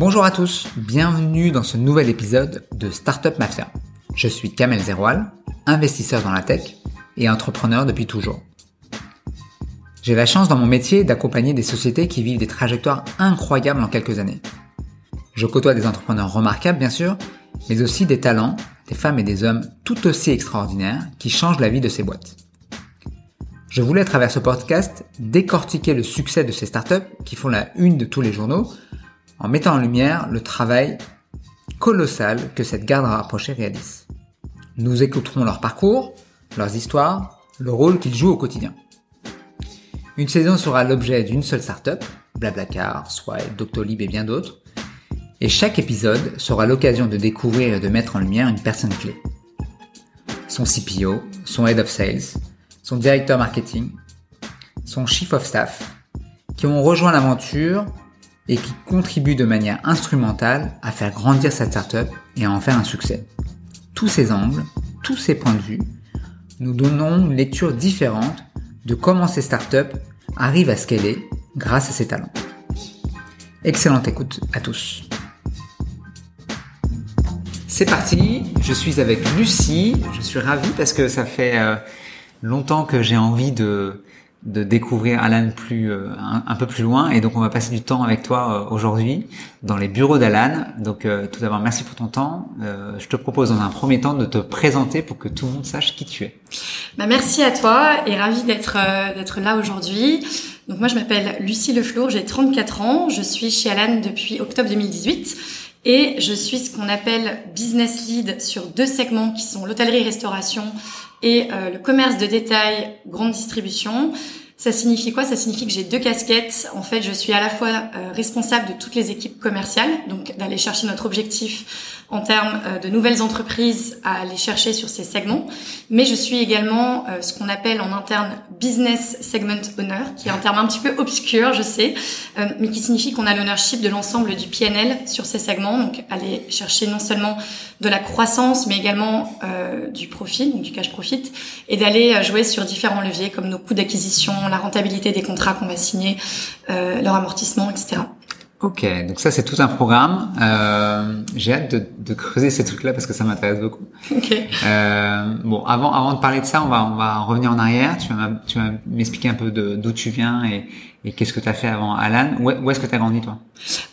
Bonjour à tous, bienvenue dans ce nouvel épisode de Startup Mafia. Je suis Kamel Zeroual, investisseur dans la tech et entrepreneur depuis toujours. J'ai la chance dans mon métier d'accompagner des sociétés qui vivent des trajectoires incroyables en quelques années. Je côtoie des entrepreneurs remarquables bien sûr, mais aussi des talents, des femmes et des hommes tout aussi extraordinaires qui changent la vie de ces boîtes. Je voulais à travers ce podcast décortiquer le succès de ces startups qui font la une de tous les journaux en mettant en lumière le travail colossal que cette garde rapprochée réalise. Nous écouterons leur parcours, leurs histoires, le rôle qu'ils jouent au quotidien. Une saison sera l'objet d'une seule startup, Blablacar, Swipe, Doctolib et bien d'autres, et chaque épisode sera l'occasion de découvrir et de mettre en lumière une personne clé. Son CPO, son Head of Sales, son directeur marketing, son chief of staff, qui ont rejoint l'aventure et qui contribuent de manière instrumentale à faire grandir cette startup et à en faire un succès. Tous ces angles, tous ces points de vue, nous donnons une lecture différente de comment ces startups arrivent à scaler grâce à ces talents. Excellente écoute à tous. C'est parti, je suis avec Lucie, je suis ravi parce que ça fait euh, longtemps que j'ai envie de, de découvrir Alan plus euh, un, peu plus loin et donc on va passer du temps avec toi euh, aujourd'hui dans les bureaux d'Alan. Donc tout d'abord merci pour ton temps. je te propose dans un premier temps de te présenter pour que tout le monde sache qui tu es. Bah, merci à toi et ravi d'être d'être là aujourd'hui. Donc moi je m'appelle Lucie Leflour, j'ai 34 ans, je suis chez Alan depuis octobre 2018. Et je suis ce qu'on appelle business lead sur deux segments qui sont l'hôtellerie-restauration et euh, le commerce de détail, grande distribution. Ça signifie quoi? Ça signifie que j'ai deux casquettes. En fait, je suis à la fois euh, responsable de toutes les équipes commerciales, donc d'aller chercher notre objectif en termes euh, de nouvelles entreprises à aller chercher sur ces segments. Mais je suis également euh, ce qu'on appelle en interne business segment owner, qui est un terme un petit peu obscur, je sais, euh, mais qui signifie qu'on a l'ownership de l'ensemble du PNL sur ces segments. Donc aller chercher non seulement de la croissance, mais également du profit, donc du cash profit, et d'aller jouer sur différents leviers comme nos coûts d'acquisition, la rentabilité des contrats qu'on va signer, leur amortissement, etc. Ok, donc ça c'est tout un programme. Euh, J'ai hâte de, de, creuser ces trucs-là parce que ça m'intéresse beaucoup. Ok. Euh, bon, avant avant de parler de ça, on va on va revenir en arrière. Tu vas tu vas m'expliquer un peu d'où tu viens et, et qu'est-ce que tu as fait avant Alan. Où, où est-ce que tu as grandi toi?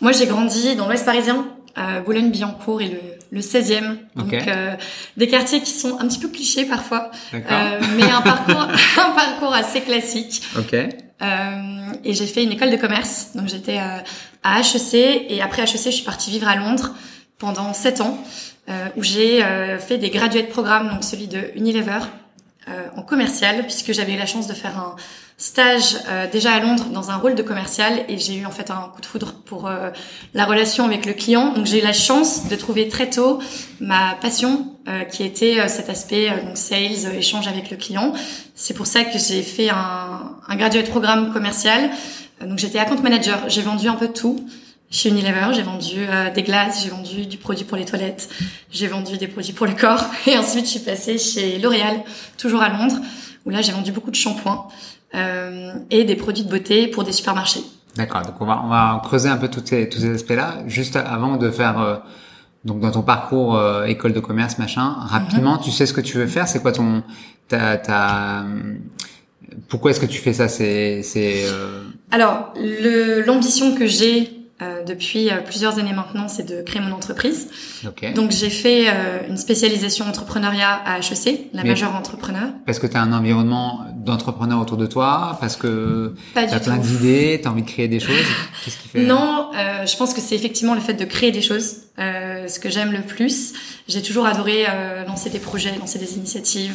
Moi j'ai grandi dans l'Ouest parisien, à Boulogne-Billancourt et le le 16e. Donc euh, des quartiers qui sont un petit peu clichés parfois, euh, mais un parcours un parcours assez classique. Ok. Euh, et j'ai fait une école de commerce. Donc j'étais euh, à HEC et après HEC, je suis partie vivre à Londres pendant sept ans euh, où j'ai euh, fait des graduate programmes, donc celui de Unilever en commercial puisque j'avais eu la chance de faire un stage euh, déjà à Londres dans un rôle de commercial et j'ai eu en fait un coup de foudre pour euh, la relation avec le client. Donc j'ai eu la chance de trouver très tôt ma passion euh, qui était cet aspect donc sales, échange avec le client. C'est pour ça que j'ai fait un, un graduate programme commercial. donc j'étais account manager. J'ai vendu un peu tout. Chez Unilever, j'ai vendu des glaces, j'ai vendu du produit pour les toilettes, j'ai vendu des produits pour le corps. Et ensuite, je suis passée chez L'Oréal, toujours à Londres, où là, j'ai vendu beaucoup de shampoings. Euh, et des produits de beauté pour des supermarchés. D'accord. Donc on va on va creuser un peu tous ces tous ces aspects-là. Juste avant de faire euh, donc dans ton parcours euh, école de commerce machin, rapidement, mhm. tu sais ce que tu veux faire. C'est quoi ton ta ta pourquoi est-ce que tu fais ça? C'est c'est. Alors l'ambition que j'ai euh, depuis euh, plusieurs années maintenant, c'est de créer mon entreprise. Donc j'ai fait euh, une spécialisation entrepreneuriat à HEC, la majeure entrepreneur. Parce que tu as un environnement d'entrepreneurs autour de toi, parce que tu as plein d'idées, tu as envie de créer des choses. Qu'est-ce qui fait Non, je pense que c'est effectivement le fait de créer des choses, ce que j'aime le plus. J'ai toujours adoré lancer des projets, lancer des initiatives,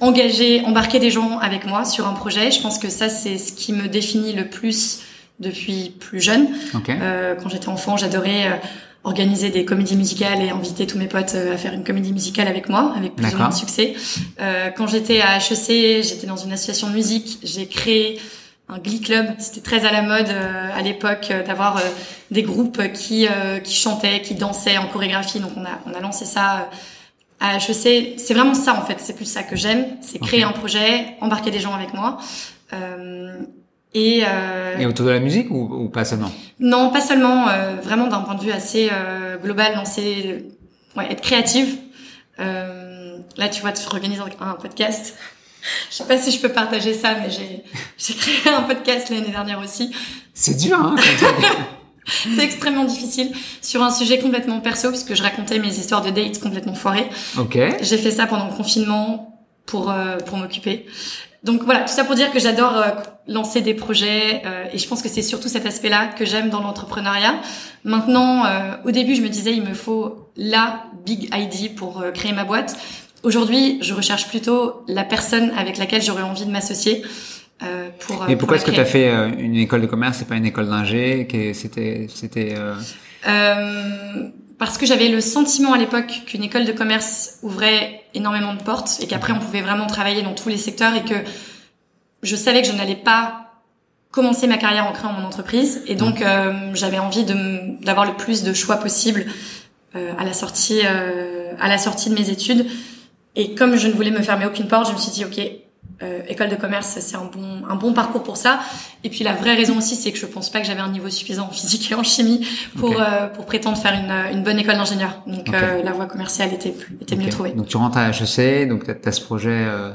engager, embarquer des gens avec moi sur un projet. Je pense que ça c'est ce qui me définit le plus depuis plus jeune. Euh, quand j'étais enfant, j'adorais euh, organiser des comédies musicales et inviter tous mes potes euh, à faire une comédie musicale avec moi, avec plus ou moins de succès. Euh, quand j'étais à HEC, j'étais dans une association de musique, j'ai créé un Glee Club. C'était très à la mode à l'époque d'avoir des groupes qui qui chantaient, qui dansaient en chorégraphie. Donc on a on a lancé ça à HEC. C'est vraiment ça en fait. C'est plus ça que j'aime. C'est créer un projet, embarquer des gens avec moi. Et, euh, Et autour de la musique ou, ou pas seulement? Non, pas seulement, euh, vraiment d'un point de vue assez euh, global, lancer, ouais, être créative. Euh, là, tu vois, tu organises un, un podcast. Je sais pas si je peux partager ça, mais j'ai j'ai créé un podcast l'année dernière aussi. C'est dur, hein C'est extrêmement difficile sur un sujet complètement perso puisque je racontais mes histoires de dates complètement foirées. Ok. J'ai fait ça pendant le confinement pour euh, pour m'occuper. Donc voilà, tout ça pour dire que j'adore euh, lancer des projets euh, et je pense que c'est surtout cet aspect-là que j'aime dans l'entrepreneuriat. Maintenant, euh, au début, je me disais il me faut la big ID pour euh, créer ma boîte. Aujourd'hui, je recherche plutôt la personne avec laquelle j'aurais envie de m'associer euh, pour. Et pour pourquoi est-ce que tu as fait une école de commerce et pas une école d'ingé C'était, c'était. Parce que j'avais le sentiment à l'époque qu'une école de commerce ouvrait énormément de portes et qu'après on pouvait vraiment travailler dans tous les secteurs et que je savais que je n'allais pas commencer ma carrière en créant mon entreprise. Et donc euh, j'avais envie de d'avoir le plus de choix possible euh, à la sortie euh, à la sortie de mes études. Et comme je ne voulais me fermer aucune porte je me suis dit ok euh, école de commerce c'est un bon un bon parcours pour ça. Et puis la vraie raison aussi c'est que je pense pas que j'avais un niveau suffisant en physique et en chimie pour euh, pour prétendre faire une, une bonne école d'ingénieur. Donc euh, la voie commerciale était était mieux trouvée. Donc tu rentres à HEC, donc tu as, ce projet euh,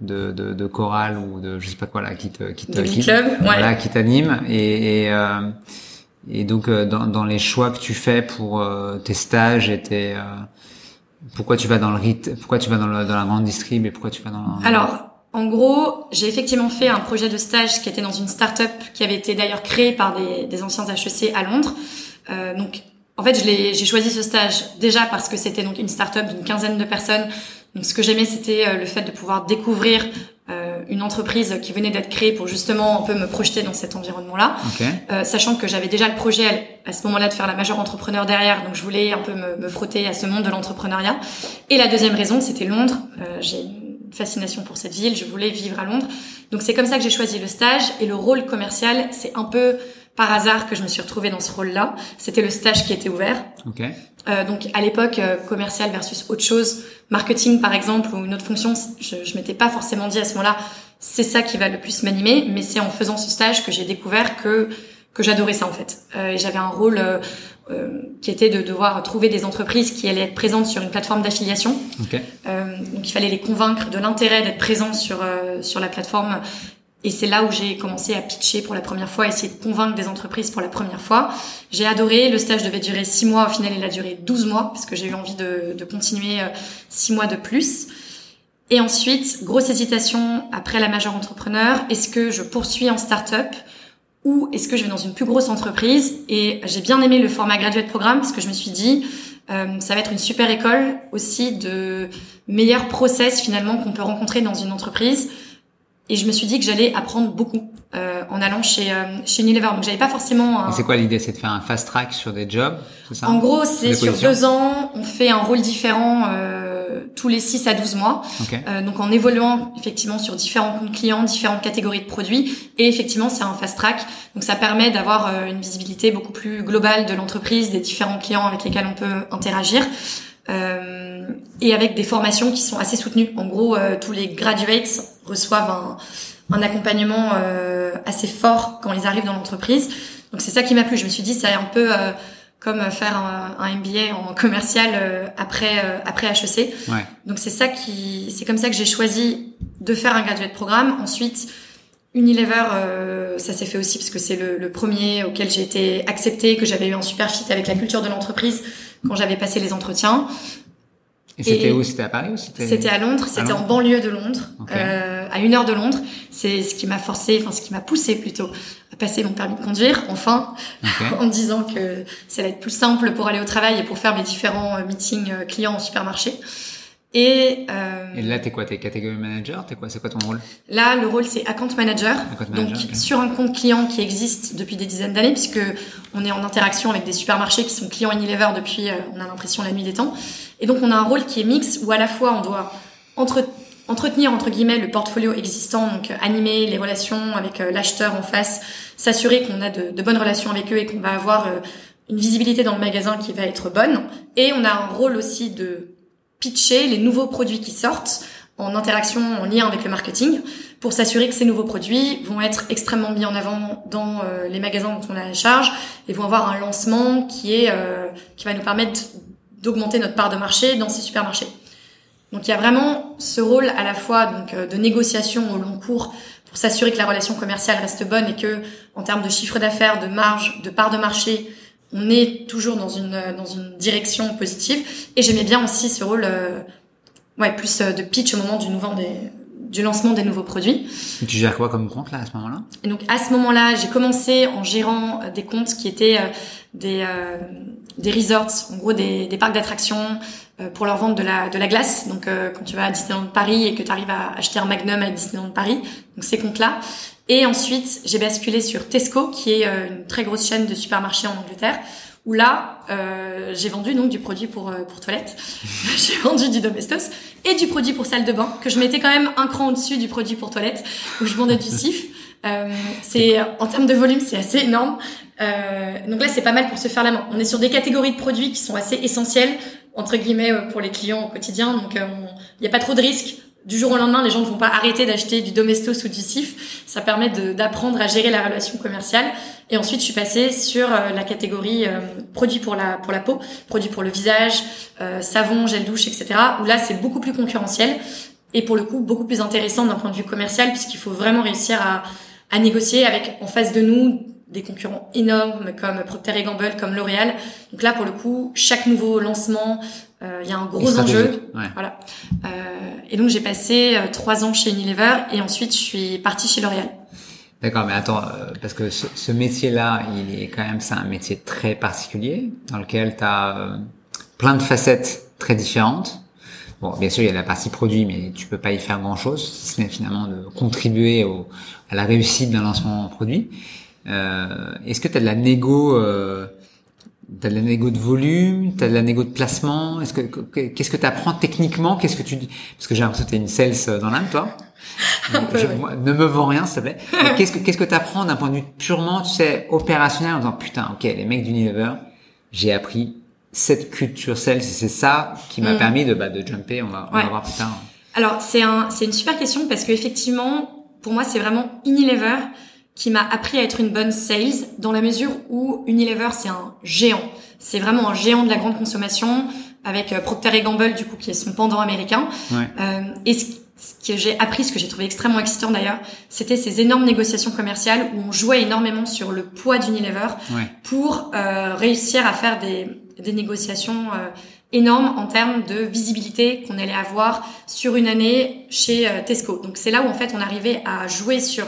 de, de, de chorale ou de je sais pas quoi là qui te qui te qui, Club ouais. voilà, qui t'anime. Et et, euh, et donc euh, dans, dans les choix que tu fais pour euh, tes stages et tes euh, pourquoi tu vas dans le RIT, pourquoi tu vas dans, le, dans la grande distrib et pourquoi tu vas dans Alors, en gros, j'ai effectivement fait un projet de stage qui était dans une start-up qui avait été d'ailleurs créée par des, des anciens HEC à Londres. Euh, donc, en fait, j'ai choisi ce stage déjà parce que c'était donc une start-up d'une quinzaine de personnes. Donc, ce que j'aimais, c'était euh, le fait de pouvoir découvrir euh, une entreprise qui venait d'être créée pour justement un peu me projeter dans cet environnement-là. Ok. Euh, sachant que j'avais déjà le projet à, à ce moment-là de faire la majeure entrepreneur derrière, donc je voulais un peu me, me frotter à ce monde de l'entrepreneuriat. Et la deuxième raison, c'était Londres. Euh, j'ai fascination pour cette ville, je voulais vivre à Londres. Donc c'est comme ça que j'ai choisi le stage et le rôle commercial, c'est un peu par hasard que je me suis retrouvée dans ce rôle-là. C'était le stage qui était ouvert. Ok. Euh, donc à l'époque, euh, commercial versus autre chose, marketing par exemple ou une autre fonction, je, je m'étais pas forcément dit à ce moment-là, c'est ça qui va le plus m'animer, mais c'est en faisant ce stage que j'ai découvert que que j'adorais ça en fait. Euh, et j'avais un rôle euh, euh, qui était de devoir trouver des entreprises qui allaient être présentes sur une plateforme d'affiliation. Ok. Euh, donc il fallait les convaincre de l'intérêt d'être présents sur euh, sur la plateforme. Et c'est là où j'ai commencé à pitcher pour la première fois, essayer de convaincre des entreprises pour la première fois. J'ai adoré. Le stage devait durer six mois. Au final, il a duré 12 mois parce que j'ai eu envie de, de continuer euh, six mois de plus. Et ensuite, grosse hésitation après la majeure entrepreneur. Est-ce que je poursuis en start-up? Ou est-ce que je vais dans une plus grosse entreprise Et j'ai bien aimé le format graduate programme parce que je me suis dit, euh, ça va être une super école aussi de meilleurs process finalement qu'on peut rencontrer dans une entreprise. Et je me suis dit que j'allais apprendre beaucoup euh, en allant chez euh, chez Unilever. Donc j'avais pas forcément. Un... C'est quoi l'idée? C'est de faire un fast track sur des jobs, ça? En gros, c'est sur deux ans, on fait un rôle différent euh, tous les 6 à 12 mois. Ok. Euh, donc en évoluant effectivement sur différents comptes clients, différentes catégories de produits. Et effectivement, c'est un fast track. Donc ça permet d'avoir euh, une visibilité beaucoup plus globale de l'entreprise, des différents clients avec lesquels on peut interagir. Euh, et avec des formations qui sont assez soutenues. En gros, euh, tous les graduates reçoivent un, un accompagnement euh, assez fort quand ils arrivent dans l'entreprise. Donc c'est ça qui m'a plu. Je me suis dit, c'est un peu euh, comme faire un, un MBA en commercial euh, après euh, après HEC. Ouais. Donc c'est ça qui, c'est comme ça que j'ai choisi de faire un graduate programme. Ensuite, Unilever, euh, ça s'est fait aussi parce que c'est le, le premier auquel j'ai été acceptée, que j'avais eu un super fit avec la culture de l'entreprise quand j'avais passé les entretiens. Et c'était où? C'était à Paris ou c'était C'était à Londres, c'était en banlieue de Londres, Ok. À une heure de Londres. C'est ce qui m'a forcé, enfin ce qui m'a poussé plutôt à passer mon permis de conduire, enfin, en me disant que ça allait être plus simple pour aller au travail et pour faire mes différents euh, meetings euh, clients au supermarché. Et, euh, Et là, t'es quoi T'es catégorie manager T'es quoi C'est quoi ton rôle? Là, le rôle c'est account manager. Account Donc sur un compte client qui existe depuis des dizaines d'années, puisque on est en interaction avec des supermarchés qui sont clients Unilever depuis, euh, on a l'impression la nuit des temps. Et donc on a un rôle qui est mix où à la fois on doit entre- entretenir entre guillemets le portfolio existant, donc euh, animer les relations avec euh, l'acheteur en face, s'assurer qu'on a de, bonnes relations avec eux et qu'on va avoir euh, une visibilité dans le magasin qui va être bonne. Et on a un rôle aussi de pitcher les nouveaux produits qui sortent en interaction, en lien avec le marketing, pour s'assurer que ces nouveaux produits vont être extrêmement mis en avant dans les magasins dont on a la charge et vont avoir un lancement qui est euh, qui va nous permettre d'augmenter notre part de marché dans ces supermarchés. Donc il y a vraiment ce rôle à la fois donc euh, de négociation au long cours pour s'assurer que la relation commerciale reste bonne et que en termes de chiffre d'affaires, de marge, de part de marché, on est toujours dans une dans une direction positive. Et j'aimais bien aussi ce rôle, ouais, plus de pitch au moment du nouveau des du lancement des nouveaux produits. Et tu gères quoi comme compte là à ce moment-là? Et donc à ce moment-là, j'ai commencé en gérant euh, des comptes qui étaient euh, des euh, des resorts, en gros des, des parcs d'attractions pour leur vente de la de la glace. Donc quand tu vas à Disneyland Paris et que tu arrives à acheter un Magnum à Disneyland Paris, donc ces comptes-là. Et ensuite, j'ai basculé sur Tesco, qui est une très grosse chaîne de supermarchés en Angleterre, où là, euh, j'ai vendu donc du produit pour euh, pour toilette, j'ai vendu du Domestos et du produit pour salle de bain que je mettais quand même un cran au-dessus du produit pour toilette où je vendais du sif. Euh, c'est en termes de volume, c'est assez énorme. Euh, donc là, c'est pas mal pour se faire la main. On est sur des catégories de produits qui sont assez essentielles entre guillemets euh, pour les clients au quotidien. Donc il n'y a pas trop de risques du jour au lendemain, les gens ne vont pas arrêter d'acheter du domestos ou du sif. Ça permet d'apprendre à gérer la relation commerciale. Et ensuite, je suis passée sur euh, la catégorie euh, produits pour la pour la peau, produits pour le visage, euh, savon, gel douche, etc. Où là, c'est beaucoup plus concurrentiel et pour le coup beaucoup plus intéressant d'un point de vue commercial puisqu'il faut vraiment réussir à, à négocier avec en face de nous des concurrents énormes comme Procter Gamble, comme L'Oréal. Donc là, pour le coup, chaque nouveau lancement, euh, il y a un gros enjeu. Voilà. Euh, et donc j'ai passé euh, trois ans chez Unilever et ensuite je suis partie chez L'Oréal. D'accord, mais attends, parce que ce, ce métier-là, il est quand même, c'est un métier très particulier dans lequel tu as plein de facettes très différentes. Bon, bien sûr, il y a la partie produit, mais tu peux pas y faire grand-chose, si ce n'est finalement de contribuer au, à la réussite d'un lancement produit. Euh, Est-ce que tu as de la négo euh, T'as de la négo de volume, t'as de la négo de placement? Est-ce que qu'est-ce que t'apprends techniquement? Qu'est-ce que tu parce que j'ai l'impression que t'es une sales dans l'âme, toi. ne me vends rien, s'il te plaît. qu'est-ce que qu'est-ce que t'apprends d'un point de vue purement, tu sais, opérationnel en disant putain, ok, les mecs d'Unilever, j'ai appris cette culture sales, c'est ça qui m'a mm. permis de bah, de jumper. On va on va voir plus tard. Alors c'est un c'est une super question parce que effectivement, pour moi, c'est vraiment Unilever qui m'a appris à être une bonne sales dans la mesure où Unilever c'est un géant. C'est vraiment un géant de la grande consommation avec euh, Procter Gamble du coup qui est son pendant américain. Euh, et ce, que j'ai appris, ce que j'ai trouvé extrêmement excitant d'ailleurs, c'était ces énormes négociations commerciales où on jouait énormément sur le poids d'Unilever pour euh, réussir à faire des, des négociations euh, énormes en termes de visibilité qu'on allait avoir sur une année chez euh, Tesco. Donc c'est là où en fait on arrivait à jouer sur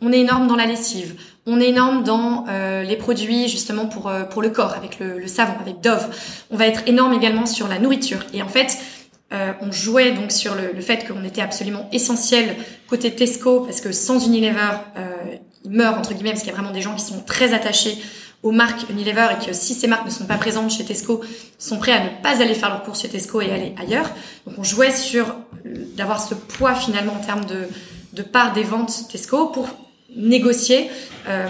on est énorme dans la lessive. On est énorme dans euh, les produits justement pour euh, pour le corps avec le, savon avec Dove. On va être énorme également sur la nourriture. Et en fait, euh, on jouait donc sur le, le fait qu'on était absolument essentiel côté Tesco parce que sans Unilever, il meurt entre guillemets parce qu'il y a vraiment des gens qui sont très attachés aux marques Unilever et que si ces marques ne sont pas présentes chez Tesco, sont prêts à ne pas aller faire leur course chez Tesco et aller ailleurs. Donc on jouait sur d'avoir ce poids finalement en termes de de part des ventes Tesco pour négocier euh,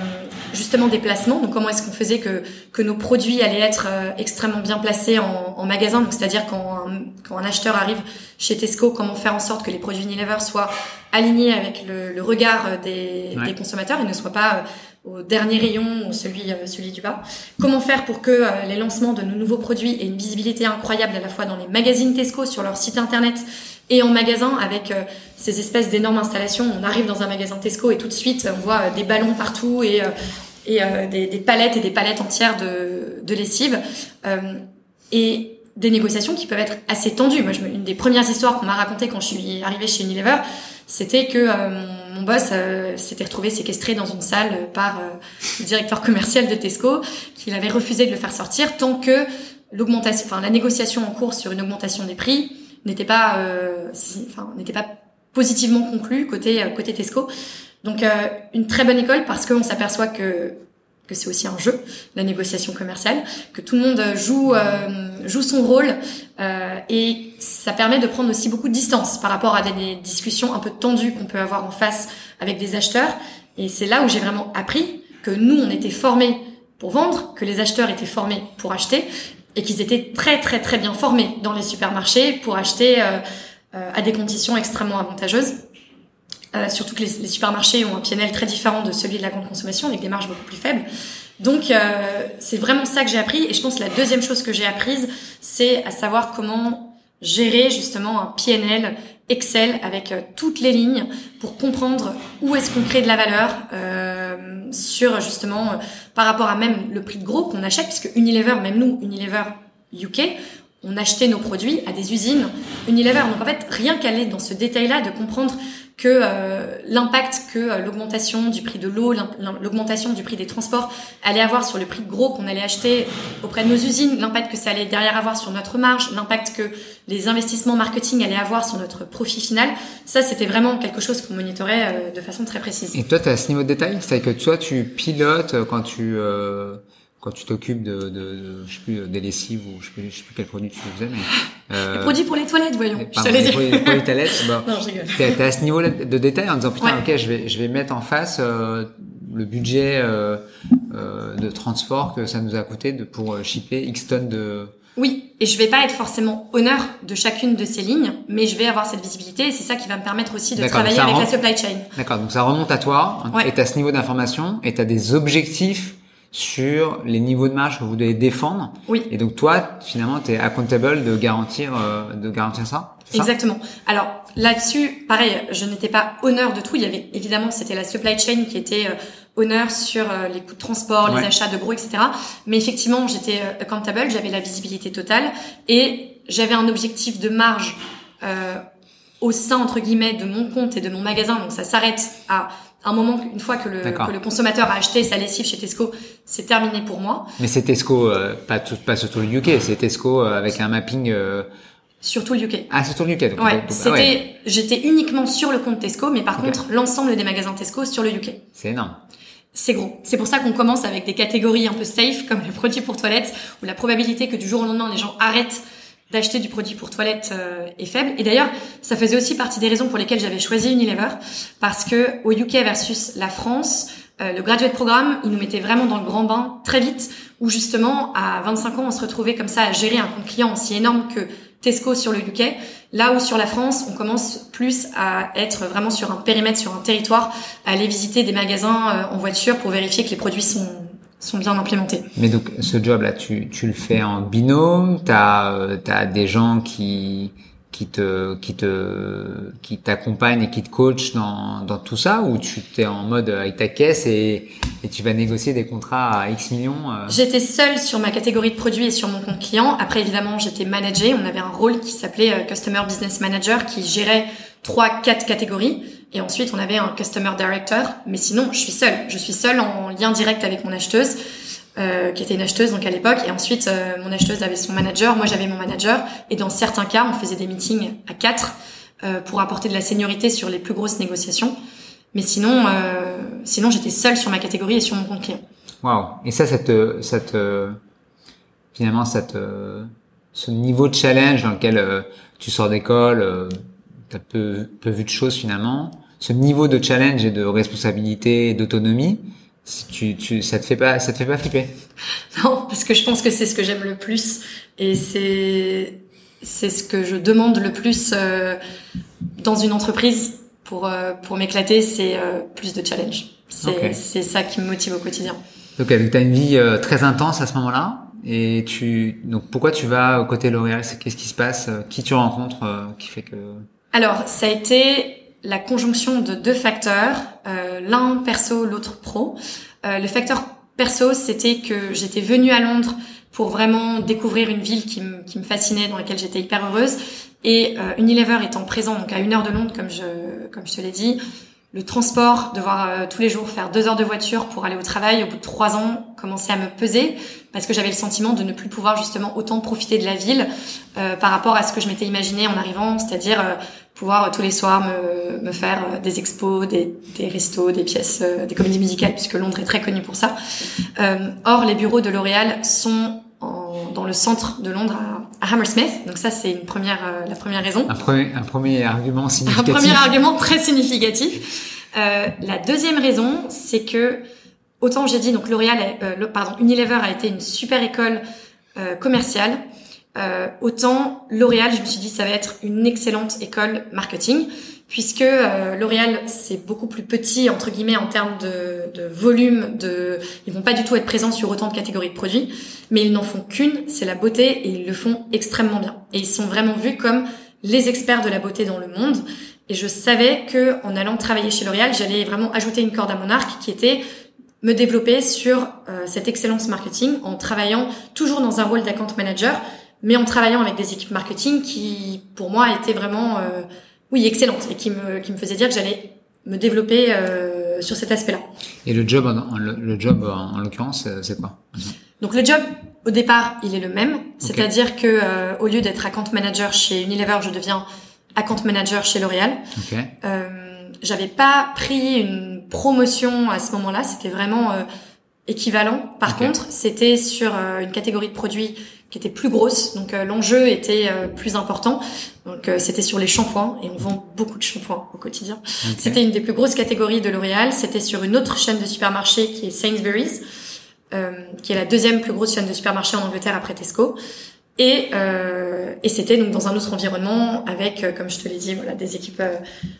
justement des placements. Donc comment est-ce qu'on faisait que que nos produits allaient être euh, extrêmement bien placés en, en magasin? Donc c'est-à-dire quand un, quand un acheteur arrive chez Tesco, comment faire en sorte que les produits Unilever soient alignés avec le, le regard des, des, consommateurs et ne soient pas euh, au dernier rayon ou celui euh, celui du bas? Comment faire pour que les lancements de nos nouveaux produits aient une visibilité incroyable à la fois dans les magazines Tesco sur leur site internet et en magasin avec euh, ces espèces d'énormes installations. On arrive dans un magasin Tesco et tout de suite on voit euh, des ballons partout et, euh, et des, des, palettes et des palettes entières de, de lessive. et des négociations qui peuvent être assez tendues. Moi, je une des premières histoires qu'on m'a racontées quand je suis arrivée chez Unilever, c'était que mon boss s'était retrouvé séquestré dans une salle par le directeur commercial de Tesco, qu'il avait refusé de le faire sortir tant que l'augmentation, enfin la négociation en cours sur une augmentation des prix n'était pas, euh, enfin, n'était pas positivement conclu côté euh, côté Tesco. Donc euh, une très bonne école parce qu'on s'aperçoit que que c'est aussi un jeu, la négociation commerciale, que tout le monde joue joue son rôle et ça permet de prendre aussi beaucoup de distance par rapport à des discussions un peu tendues qu'on peut avoir en face avec des acheteurs. Et c'est là où j'ai vraiment appris que nous on était formés pour vendre, que les acheteurs étaient formés pour acheter et qu'ils étaient très très très bien formés dans les supermarchés pour acheter euh, euh, à des conditions extrêmement avantageuses. surtout que les, les, supermarchés ont un PNL très différent de celui de la grande consommation, avec des marges beaucoup plus faibles. Donc c'est vraiment ça que j'ai appris. Et je pense que la deuxième chose que j'ai apprise, c'est à savoir comment gérer justement un PNL Excel avec euh, toutes les lignes pour comprendre où est-ce qu'on crée de la valeur euh, sur justement euh, par rapport à même le prix de gros qu'on achète puisque Unilever même nous Unilever UK on achetait nos produits à des usines Unilever. Donc en fait rien qu'aller dans ce détail là de comprendre que euh, l'impact que euh, l'augmentation du prix de l'eau, l'augmentation du prix des transports allait avoir sur le prix de gros qu'on allait acheter auprès de nos usines, l'impact que ça allait derrière avoir sur notre marge, l'impact que les investissements marketing allaient avoir sur notre profit final, ça c'était vraiment quelque chose qu'on monitorait euh, de façon très précise. Et toi, tu as ce niveau de détail? C'est-à-dire que toi, tu pilotes quand tu quand tu t'occupes de, de, de, je sais plus des lessives ou je sais plus, je sais plus quel produit tu faisais mais euh, les produits pour les toilettes voyons je t'allais dire les produits, toilettes bah, non je rigole t'es, à ce niveau de détail en disant putain ok je vais je vais mettre en face euh, le budget euh, euh, de transport que ça nous a coûté de pour euh, shipper x tonnes de oui, et je vais pas être forcément honneur de chacune de ces lignes, mais je vais avoir cette visibilité et c'est ça qui va me permettre aussi de travailler avec la supply chain. D'accord, donc ça remonte à toi ouais. et tu as ce niveau d'information et tu as des objectifs sur les niveaux de marge que vous devez défendre. Oui. Et donc toi, finalement, tu es accountable de garantir euh, de garantir ça. Exactement. Alors là-dessus, pareil, je n'étais pas honneur de tout. Il y avait évidemment, c'était la supply chain qui était euh, honneur sur euh, les coûts de transport, les achats de gros, etc. Mais effectivement, j'étais euh, accountable, j'avais la visibilité totale et j'avais un objectif de marge au sein entre guillemets de mon compte et de mon magasin. Donc ça s'arrête à un moment, une fois que le, que le, consommateur a acheté sa lessive chez Tesco, c'est terminé pour moi. Mais c'est Tesco, euh, pas, tout, pas surtout le UK, c'est Tesco euh, avec un mapping. Euh... Surtout le UK. Ah, surtout le UK. Donc, ouais, c'était, j'étais uniquement sur le compte Tesco, mais par contre, l'ensemble des magasins Tesco sur le UK. C'est énorme. C'est gros. C'est pour ça qu'on commence avec des catégories un peu safe, comme les produits pour toilettes, où la probabilité que du jour au lendemain, les gens arrêtent d'acheter du produit pour toilette euh, est faible. Et d'ailleurs, ça faisait aussi partie des raisons pour lesquelles j'avais choisi Unilever, parce que au UK versus la France, euh, le graduate programme, il nous mettait vraiment dans le grand bain très vite, où justement, à 25 ans, on se retrouvait comme ça à gérer un compte client aussi énorme que Tesco sur le UK. Là où sur la France, on commence plus à être vraiment sur un périmètre, sur un territoire, à aller visiter des magasins euh, en voiture pour vérifier que les produits sont sont bien implémentés. Mais donc ce job là, tu, tu le fais en binôme, tu as, as des gens qui qui te qui te qui t'accompagnent et qui te coachent dans dans tout ça ou tu t'es en mode avec ta caisse et et tu vas négocier des contrats à X millions euh? J'étais seule sur ma catégorie de produits et sur mon compte client. Après évidemment, j'étais managée, on avait un rôle qui s'appelait euh, customer business manager qui gérait trois quatre catégories et ensuite, on avait un customer director. Mais sinon, je suis seule. Je suis seule en lien direct avec mon acheteuse, euh, qui était une acheteuse donc à l'époque. Et ensuite, euh, mon acheteuse avait son manager, moi j'avais mon manager. Et dans certains cas, on faisait des meetings à quatre euh, pour apporter de la seniorité sur les plus grosses négociations. Mais sinon, euh, sinon j'étais seule sur ma catégorie et sur mon compte client. Waouh Et ça, cette, cette finalement, cette, ce niveau de challenge dans lequel tu sors d'école t'as peu, peu vu de choses finalement. Ce niveau de challenge et de responsabilité et d'autonomie, tu, tu, ça te fait pas, ça te fait pas flipper Non, parce que je pense que c'est ce que j'aime le plus et c'est c'est ce que je demande le plus euh, dans une entreprise pour euh, pour m'éclater, c'est euh, plus de challenge. C'est c'est ça qui me motive au quotidien. Donc, tu as une vie très intense à ce moment-là. Et tu donc pourquoi tu vas au côté L'Oréal? Qu'est-ce qui se passe? Qui tu rencontres qui fait que alors, ça a été la conjonction de deux facteurs, euh, l'un perso, l'autre pro. Euh, le facteur perso, c'était que j'étais venue à Londres pour vraiment découvrir une ville qui, me, qui me fascinait, dans laquelle j'étais hyper heureuse. Et euh, Unilever étant présent donc à une heure de Londres, comme je, comme je te l'ai dit, le transport, devoir euh, tous les jours faire deux heures de voiture pour aller au travail, au bout de trois ans, commençait à me peser parce que j'avais le sentiment de ne plus pouvoir justement autant profiter de la ville euh, par rapport à ce que je m'étais imaginé en arrivant, c'est-à-dire euh, pouvoir tous les soirs me, me faire des expos, des, des restos, des pièces, des comédies musicales, puisque Londres est très connu pour ça. or, les bureaux de L'Oréal sont en, dans le centre de Londres à, Hammersmith. Donc ça, c'est une première, euh, la première raison. Un premier, un premier argument significatif. Un premier argument très significatif. Euh, la deuxième raison, c'est que autant j'ai dit donc L'Oréal, euh, pardon, Unilever a été une super école euh, autant L'Oréal, je me suis dit ça va être une excellente école marketing. puisque euh, L'Oréal c'est beaucoup plus petit entre guillemets en termes de, de, volume, de ils vont pas du tout être présents sur autant de catégories de produits, mais ils n'en font qu'une, c'est la beauté et ils le font extrêmement bien. Et ils sont vraiment vus comme les experts de la beauté dans le monde. Et je savais que en allant travailler chez L'Oréal, j'allais vraiment ajouter une corde à mon arc qui était me développer sur euh, cette excellence marketing en travaillant toujours dans un rôle d'account manager, mais en travaillant avec des équipes marketing qui, pour moi, étaient vraiment, euh, oui, excellentes et qui me, qui me faisaient dire que j'allais me développer euh, sur cet aspect-là. Et le job, le, job en, l'occurrence, c'est quoi? Donc le job, au départ, il est le même, c'est-à-dire que au lieu d'être account manager chez Unilever, je deviens account manager chez L'Oréal. Okay. Euh, j'avais pas pris une promotion à ce moment-là, c'était vraiment euh, équivalent. Par contre, c'était sur euh, une catégorie de produits qui était plus grosse, donc euh, l'enjeu était plus important. Donc c'était sur les shampoings et on vend beaucoup de shampoings au quotidien. C'était une des plus grosses catégories de L'Oréal. C'était sur une autre chaîne de supermarchés qui est Sainsbury's, qui est la deuxième plus grosse chaîne de supermarchés en Angleterre après Tesco. Et, euh, et c'était donc dans un autre environnement avec, euh, comme je te l'ai dit, voilà, des équipes euh,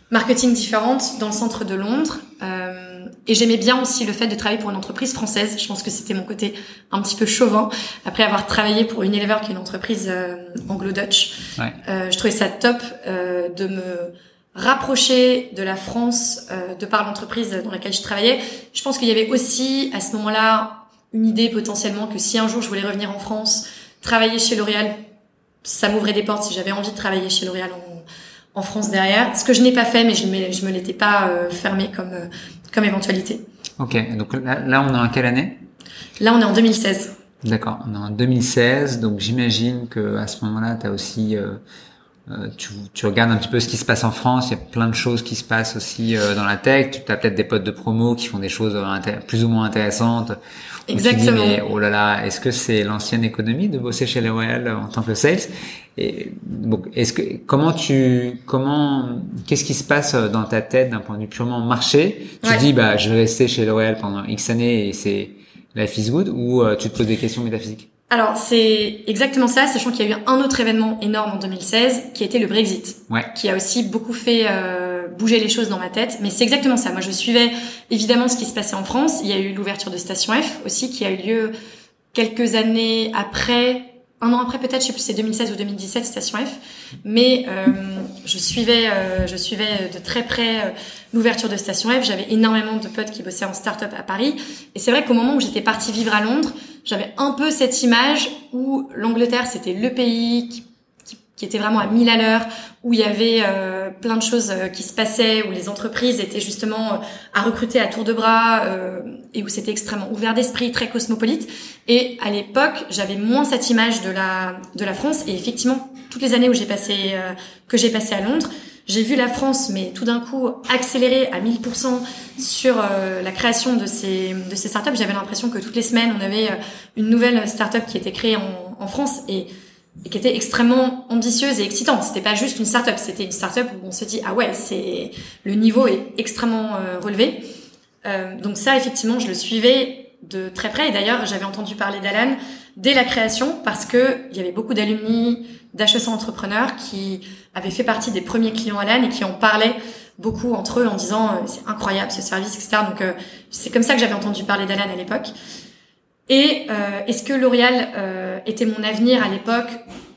marketing différentes dans le centre de Londres. Euh, et j'aimais bien aussi le fait de travailler pour une entreprise française. Je pense que c'était mon côté un petit peu chauvin. Après avoir travaillé pour Unilever, qui est une entreprise euh, anglo-dutch, ouais. je trouvais ça top de me rapprocher de la France de par l'entreprise dans laquelle je travaillais. Je pense qu'il y avait aussi à ce moment-là une idée potentiellement que si un jour je voulais revenir en France, travailler chez L'Oréal, ça m'ouvrait des portes si j'avais envie de travailler chez L'Oréal en, en, France derrière. Ce que je n'ai pas fait, mais je, me, je me l'étais pas euh, fermé comme, euh, comme éventualité. Ok, donc là, là, on est en quelle année? Là, on est en 2016. D'accord, on est en 2016, donc j'imagine que à ce moment-là, tu as aussi euh, euh, tu, tu, regardes un petit peu ce qui se passe en France, il y a plein de choses qui se passent aussi euh, dans la tech. Tu as peut-être des potes de promo qui font des choses plus ou moins intéressantes. Exactement. Dis, mais oh là là, est-ce que c'est l'ancienne économie de bosser chez L'Oréal en tant que sales? Et bon, est-ce que comment tu comment qu'est-ce qui se passe dans ta tête d'un point de vue purement marché? Tu dis bah je vais rester chez L'Oréal pendant X années et c'est life is good ou euh, tu te poses des questions métaphysiques? Alors c'est exactement ça, sachant qu'il y a eu un autre événement énorme en 2016 qui a été le Brexit, ouais. qui a aussi beaucoup fait euh, bouger les choses dans ma tête. Mais c'est exactement ça. Moi, je suivais évidemment ce qui se passait en France. Il y a eu l'ouverture de Station F aussi, qui a eu lieu quelques années après, un an après peut-être, je sais plus, c'est 2016 ou 2017 Station F. Mais euh, je suivais, euh, je suivais de très près euh, l'ouverture de Station F. J'avais énormément de potes qui bossaient en start-up à Paris. Et c'est vrai qu'au moment où j'étais partie vivre à Londres j'avais un peu cette image où l'Angleterre c'était le pays qui, qui, était vraiment à mille à l'heure, où il y avait euh, plein de choses euh, qui se passaient, où les entreprises étaient justement euh, à recruter à tour de bras et où c'était extrêmement ouvert d'esprit, très cosmopolite. Et à l'époque, j'avais moins cette image de la de la France. Et effectivement, toutes les années où j'ai passé que j'ai passé à Londres, j'ai vu la France, mais tout d'un coup, accélérer à 1000% sur euh, la création de ces, de ces startups. J'avais l'impression que toutes les semaines, on avait euh, une nouvelle startup qui était créée en, en France et, et, qui était extrêmement ambitieuse et excitante. C'était pas juste une startup, c'était une startup où on se dit, ah ouais, c'est, le niveau est extrêmement euh, relevé. donc ça, effectivement, je le suivais de très près. Et d'ailleurs, j'avais entendu parler d'Alan dès la création parce que il y avait beaucoup d'alumni d'HEC entrepreneurs qui avaient fait partie des premiers clients Alan et qui en parlaient beaucoup entre eux en disant euh, c'est incroyable ce service, etc. Donc euh, c'est comme ça que j'avais entendu parler d'Alan à l'époque. Et euh, est-ce que L'Oréal était mon avenir à l'époque?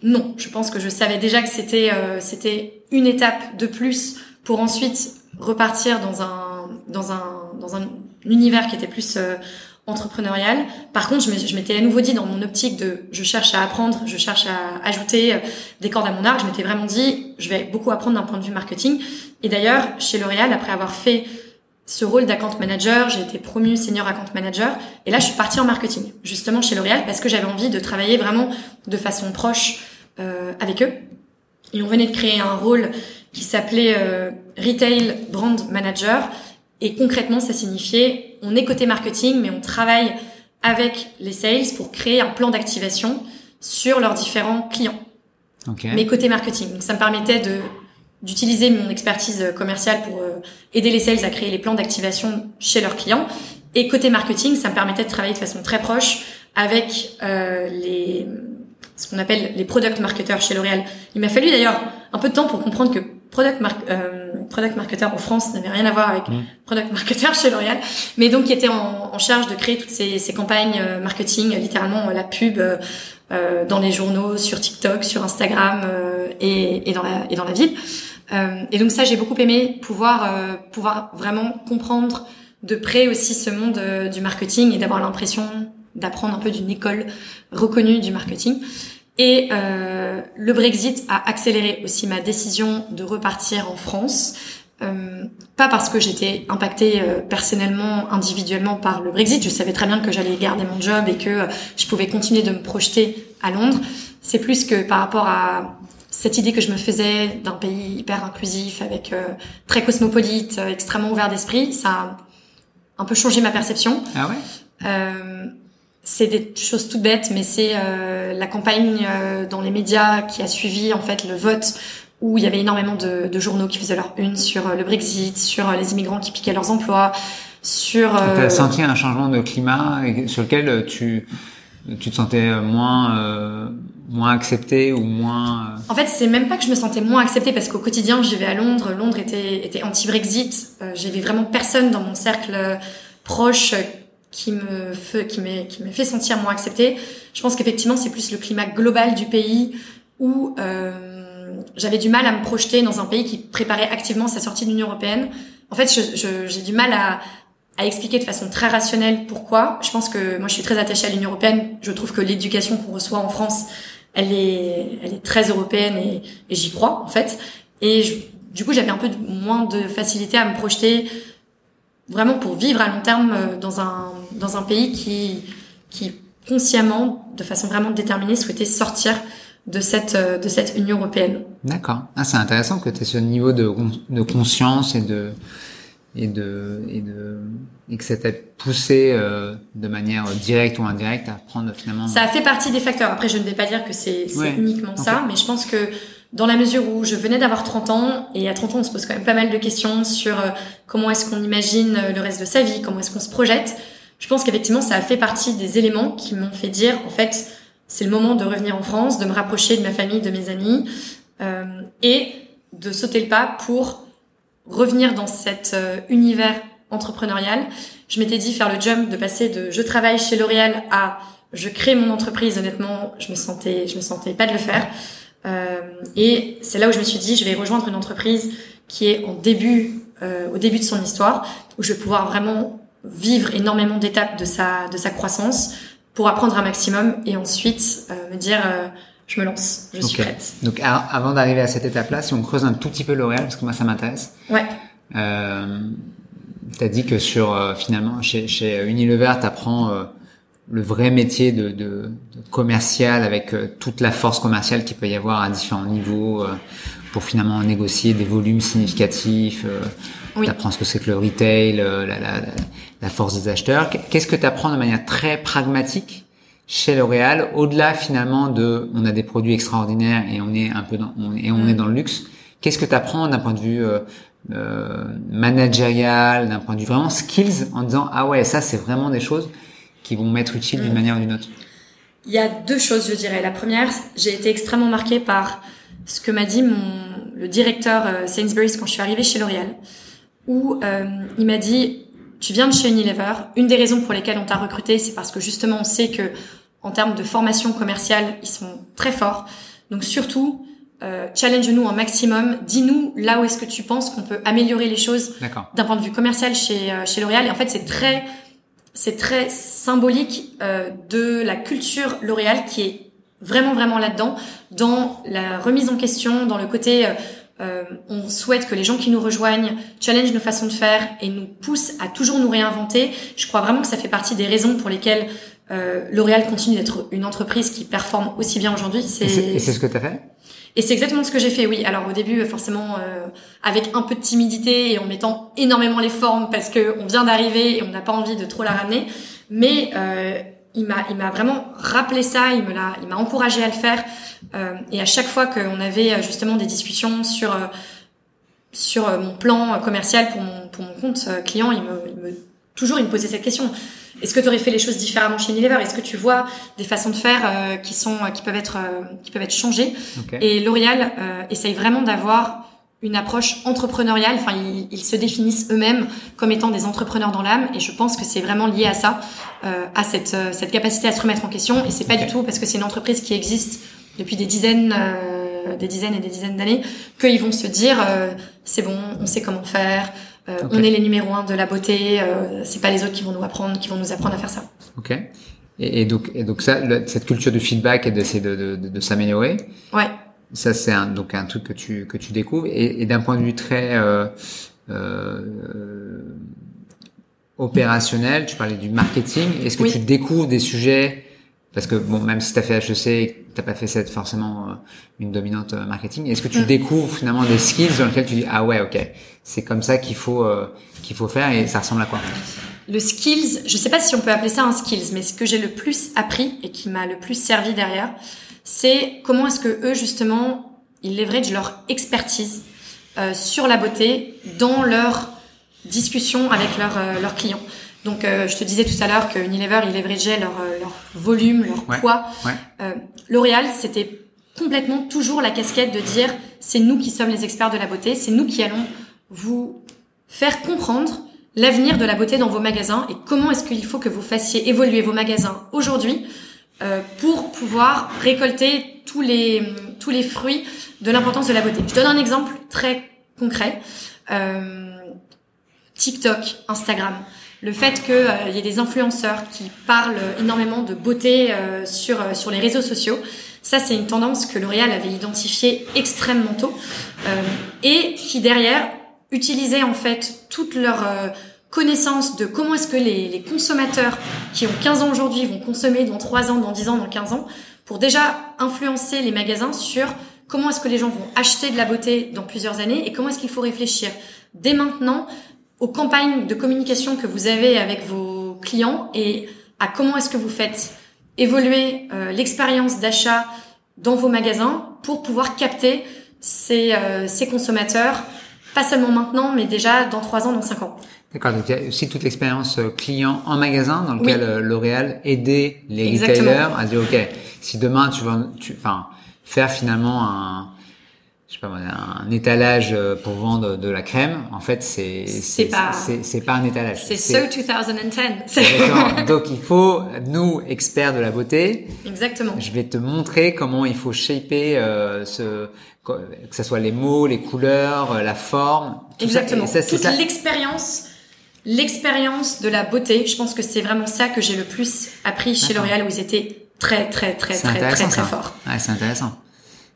Non, je pense que je savais déjà que c'était c'était une étape de plus pour ensuite repartir dans un dans un dans un univers qui était plus entrepreneurial. Par contre, je m'étais à nouveau dit dans mon optique de je cherche à apprendre, je cherche à ajouter euh, des cordes à mon arc, je m'étais vraiment dit je vais beaucoup apprendre d'un point de vue marketing. Et d'ailleurs, chez L'Oréal, après avoir fait ce rôle d'account manager, j'ai été promue senior account manager et là je suis partie en marketing, justement chez L'Oréal parce que j'avais envie de travailler vraiment de façon proche euh, avec eux. Et on venait de créer un rôle qui s'appelait euh, Retail Brand Manager et concrètement, ça signifiait, on est côté marketing, mais on travaille avec les sales pour créer un plan d'activation sur leurs différents clients. Okay. Mais côté marketing. Donc ça me permettait de d'utiliser mon expertise commerciale pour euh, aider les sales à créer les plans d'activation chez leurs clients. Et côté marketing, ça me permettait de travailler de façon très proche avec euh, les ce qu'on appelle les product marketers chez L'Oréal. Il m'a fallu d'ailleurs un peu de temps pour comprendre que product mar euh, product marketer en France, n'avait rien à voir avec product marketer chez L'Oréal, mais donc qui était en, en, charge de créer toutes ces, ces campagnes marketing, littéralement la pub euh, dans les journaux, sur TikTok, sur Instagram et, et, dans la, et dans la ville. et donc ça, j'ai beaucoup aimé pouvoir pouvoir vraiment comprendre de près aussi ce monde du marketing et d'avoir l'impression d'apprendre un peu d'une école reconnue du marketing. Et euh, le Brexit a accéléré aussi ma décision de repartir en France. Euh, pas parce que j'étais impactée euh, personnellement, individuellement par le Brexit. Je savais très bien que j'allais garder mon job et que euh, je pouvais continuer de me projeter à Londres. C'est plus que par rapport à cette idée que je me faisais d'un pays hyper inclusif, avec euh, très cosmopolite, extrêmement ouvert d'esprit. Ça a un peu changé ma perception. Ah ouais? C'est des choses toutes bêtes, mais c'est euh, la campagne euh, dans les médias qui a suivi en fait le vote où il y avait énormément de, de journaux qui faisaient leur une sur euh, le Brexit, sur les immigrants qui piquaient leurs emplois, sur. Euh... T'as senti un changement de climat sur lequel tu tu te sentais moins moins accepté ou moins. En fait, c'est même pas que je me sentais moins acceptée parce qu'au quotidien, je vais à Londres. Londres était était anti-Brexit. J'avais vraiment personne dans mon cercle proche qui me fait, qui m'a fait sentir moins acceptée. Je pense qu'effectivement c'est plus le climat global du pays où euh, j'avais du mal à me projeter dans un pays qui préparait activement sa sortie de l'Union européenne. En fait, j'ai du mal à, à expliquer de façon très rationnelle pourquoi. Je pense que moi je suis très attachée à l'Union européenne. Je trouve que l'éducation qu'on reçoit en France, elle est, elle est très européenne et, et j'y crois en fait. Et du coup, j'avais un peu moins de facilité à me projeter vraiment pour vivre à long terme euh, dans un dans un pays qui qui consciemment, de façon vraiment déterminée, souhaitait sortir de cette euh, de cette Union européenne. D'accord. Ah, c'est intéressant que tu aies ce niveau de de conscience et de et de et de et que ça t'a poussé euh, de manière directe ou indirecte à prendre finalement. Ça a fait partie des facteurs. Après, je ne vais pas dire que c'est uniquement ça, mais je pense que dans la mesure où je venais d'avoir 30 ans, et à 30 ans, on se pose quand même pas mal de questions sur euh, comment est-ce qu'on imagine le reste de sa vie, comment est-ce qu'on se projette. Je pense qu'effectivement, ça a fait partie des éléments qui m'ont fait dire, en fait, c'est le moment de revenir en France, de me rapprocher de ma famille, de mes amis, euh, et de sauter le pas pour revenir dans cet euh, univers entrepreneurial. Je m'étais dit faire le jump de passer de je travaille chez L'Oréal à je crée mon entreprise. Honnêtement, je me sentais, je me sentais pas de le faire. Euh, et c'est là où je me suis dit, je vais rejoindre une entreprise qui est en début, euh, au début de son histoire, où je vais pouvoir vraiment vivre énormément d'étapes de sa, de sa croissance pour apprendre un maximum et ensuite euh, me dire, euh, je me lance, je suis prête. Donc avant d'arriver à cette étape-là, si on creuse un tout petit peu L'Oréal, parce que moi ça m'intéresse. Ouais. Euh, T'as dit que sur euh, finalement chez, chez Unilever, t'apprends le vrai métier de, de, commercial avec euh, toute la force commerciale qu'il peut y avoir à différents niveaux euh, pour finalement négocier des volumes significatifs. Euh, oui. Tu apprends ce que c'est que le retail, la, la, la force des acheteurs. Qu'est-ce que tu apprends de manière très pragmatique chez L'Oréal, au-delà finalement de on a des produits extraordinaires et on est un peu dans, on, et on est mm. dans le luxe. Qu'est-ce que tu apprends d'un point de vue euh, managérial, d'un point de vue vraiment skills, en disant ah ouais ça c'est vraiment des choses qui vont m'être utiles d'une mm. manière ou d'une autre? Il y a deux choses, je dirais. La première, j'ai été extrêmement marquée par ce que m'a dit mon, le directeur euh, Sainsbury's quand je suis arrivée chez L'Oréal, où euh, il m'a dit tu viens de chez Unilever. Une des raisons pour lesquelles on t'a recruté, c'est parce que justement on sait que en termes de formation commerciale, ils sont très forts. Donc surtout, euh, challenge-nous un maximum. Dis-nous là où est-ce que tu penses qu'on peut améliorer les choses d'un point de vue commercial chez euh, chez L'Oréal. Et en fait, c'est très c'est très symbolique euh, de la culture L'Oréal qui est vraiment vraiment là-dedans, dans la remise en question, dans le côté euh, on souhaite que les gens qui nous rejoignent challenge nos façons de faire et nous poussent à toujours nous réinventer. Je crois vraiment que ça fait partie des raisons pour lesquelles euh, L'Oréal continue d'être une entreprise qui performe aussi bien aujourd'hui. Et c'est ce que tu as fait? Et c'est exactement ce que j'ai fait, oui. Alors au début, forcément, euh, avec un peu de timidité et en mettant énormément les formes parce que on vient d'arriver et on n'a pas envie de trop la ramener. Mais euh, il m'a, il m'a vraiment rappelé ça. Il me l'a, il m'a encouragé à le faire. Euh, et à chaque fois qu'on avait euh, justement des discussions sur euh, sur euh, mon plan commercial pour mon pour mon compte client, il me, il me toujours il me posait cette question. Est-ce que tu aurais fait les choses différemment chez Unilever? Est-ce que tu vois des façons de faire euh, qui sont qui peuvent être qui peuvent être changées? Et L'Oréal euh, essaye vraiment d'avoir une approche entrepreneuriale. Enfin, ils, se définissent eux-mêmes comme étant des entrepreneurs dans l'âme, et je pense que c'est vraiment lié à ça, euh, à cette, euh, cette capacité à se remettre en question. Et c'est pas du tout parce que c'est une entreprise qui existe depuis des dizaines, euh, des dizaines et des dizaines d'années qu'ils vont se dire c'est bon, on sait comment faire. On est les numéros un de la beauté. c'est pas les autres qui vont nous apprendre, qui vont nous apprendre à faire ça. Ok. Et, donc, et donc ça, cette culture du feedback et d'essayer de, de, de, de s'améliorer. Ouais. Ça, c'est un, donc un truc que tu, que tu découvres. Et, et d'un point de vue très euh, euh, opérationnel, tu parlais du marketing. Est-ce que tu découvres des sujets? Parce que bon, même si tu as fait HEC, t'as pas fait cette forcément euh, une dominante euh, marketing. Est-ce que tu mm. découvres finalement des skills dans lesquels tu dis ah ouais ok c'est comme ça qu'il faut euh, qu'il faut faire et ça ressemble à quoi? Le skills, je sais pas si on peut appeler ça un skills, mais ce que j'ai le plus appris et qui m'a le plus servi derrière, c'est comment est-ce que eux justement ils leveragent leur expertise euh, sur la beauté dans leur discussion avec leurs euh, leurs clients. Donc euh, je te disais tout à l'heure que Unilever ils leverageaient leur leur volume, leur poids. L'Oréal c'était complètement toujours la casquette de dire c'est nous qui sommes les experts de la beauté, c'est nous qui allons vous faire comprendre l'avenir de la beauté dans vos magasins et comment est-ce qu'il faut que vous fassiez évoluer vos magasins aujourd'hui euh, pour pouvoir récolter tous les tous les fruits de l'importance de la beauté. Je donne un exemple très concret. Euh, TikTok, Instagram, le fait qu'il euh, y ait des influenceurs qui parlent énormément de beauté euh, sur euh, sur les réseaux sociaux, ça c'est une tendance que L'Oréal avait identifiée extrêmement tôt et qui derrière utilisait en fait toute leur connaissance de comment est-ce que les, consommateurs qui ont 15 ans aujourd'hui vont consommer dans 3 ans, dans 10 ans, dans 15 ans, pour déjà influencer les magasins sur comment est-ce que les gens vont acheter de la beauté dans plusieurs années et comment est-ce qu'il faut réfléchir dès maintenant aux campagnes de communication que vous avez avec vos clients et à comment est-ce que vous faites évoluer euh, l'expérience d'achat dans vos magasins pour pouvoir capter ces, euh, ces consommateurs, pas seulement maintenant, mais déjà dans 3 ans, dans 5 ans. D'accord, donc il y a aussi toute l'expérience euh, client en magasin dans lequel euh, L'Oréal aidait les retailers à dire ok, si demain tu vas, tu, enfin, faire finalement un, je sais pas un étalage euh, pour vendre de la crème, en fait c'est c'est pas c'est pas un étalage. C'est so 2010. donc il faut nous experts de la beauté. Exactement. Je vais te montrer comment il faut shaper euh, ce que ce soit les mots, les couleurs, la forme. Tout Exactement. Ça, Toute l'expérience L'expérience de la beauté, je pense que c'est vraiment ça que j'ai le plus appris chez L'Oréal où ils étaient très très très très très très, très forts. Ouais, c'est intéressant.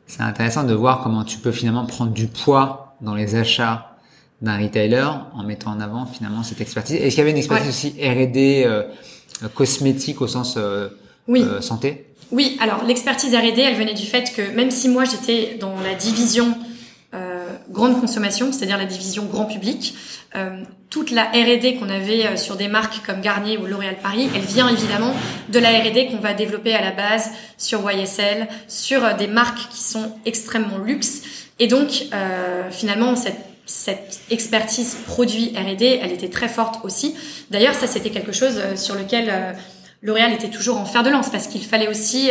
C'est intéressant de voir comment tu peux finalement prendre du poids dans les achats d'un retailer en mettant en avant finalement cette expertise. Est-ce qu'il y avait une expertise aussi R&D euh, cosmétique au sens euh, oui. Euh, santé? Oui, alors l'expertise R&D, elle venait du fait que même si moi j'étais dans la division grande consommation, c'est-à-dire la division grand public. Euh, toute la R&D qu'on avait euh, sur des marques comme Garnier ou L'Oréal Paris, elle vient évidemment de la R&D qu'on va développer à la base sur YSL, sur euh, des marques qui sont extrêmement luxe. Et donc, euh, finalement, cette, cette expertise produit R&D, elle était très forte aussi. D'ailleurs, ça, c'était quelque chose sur lequel L'Oréal était toujours en fer de lance parce qu'il fallait aussi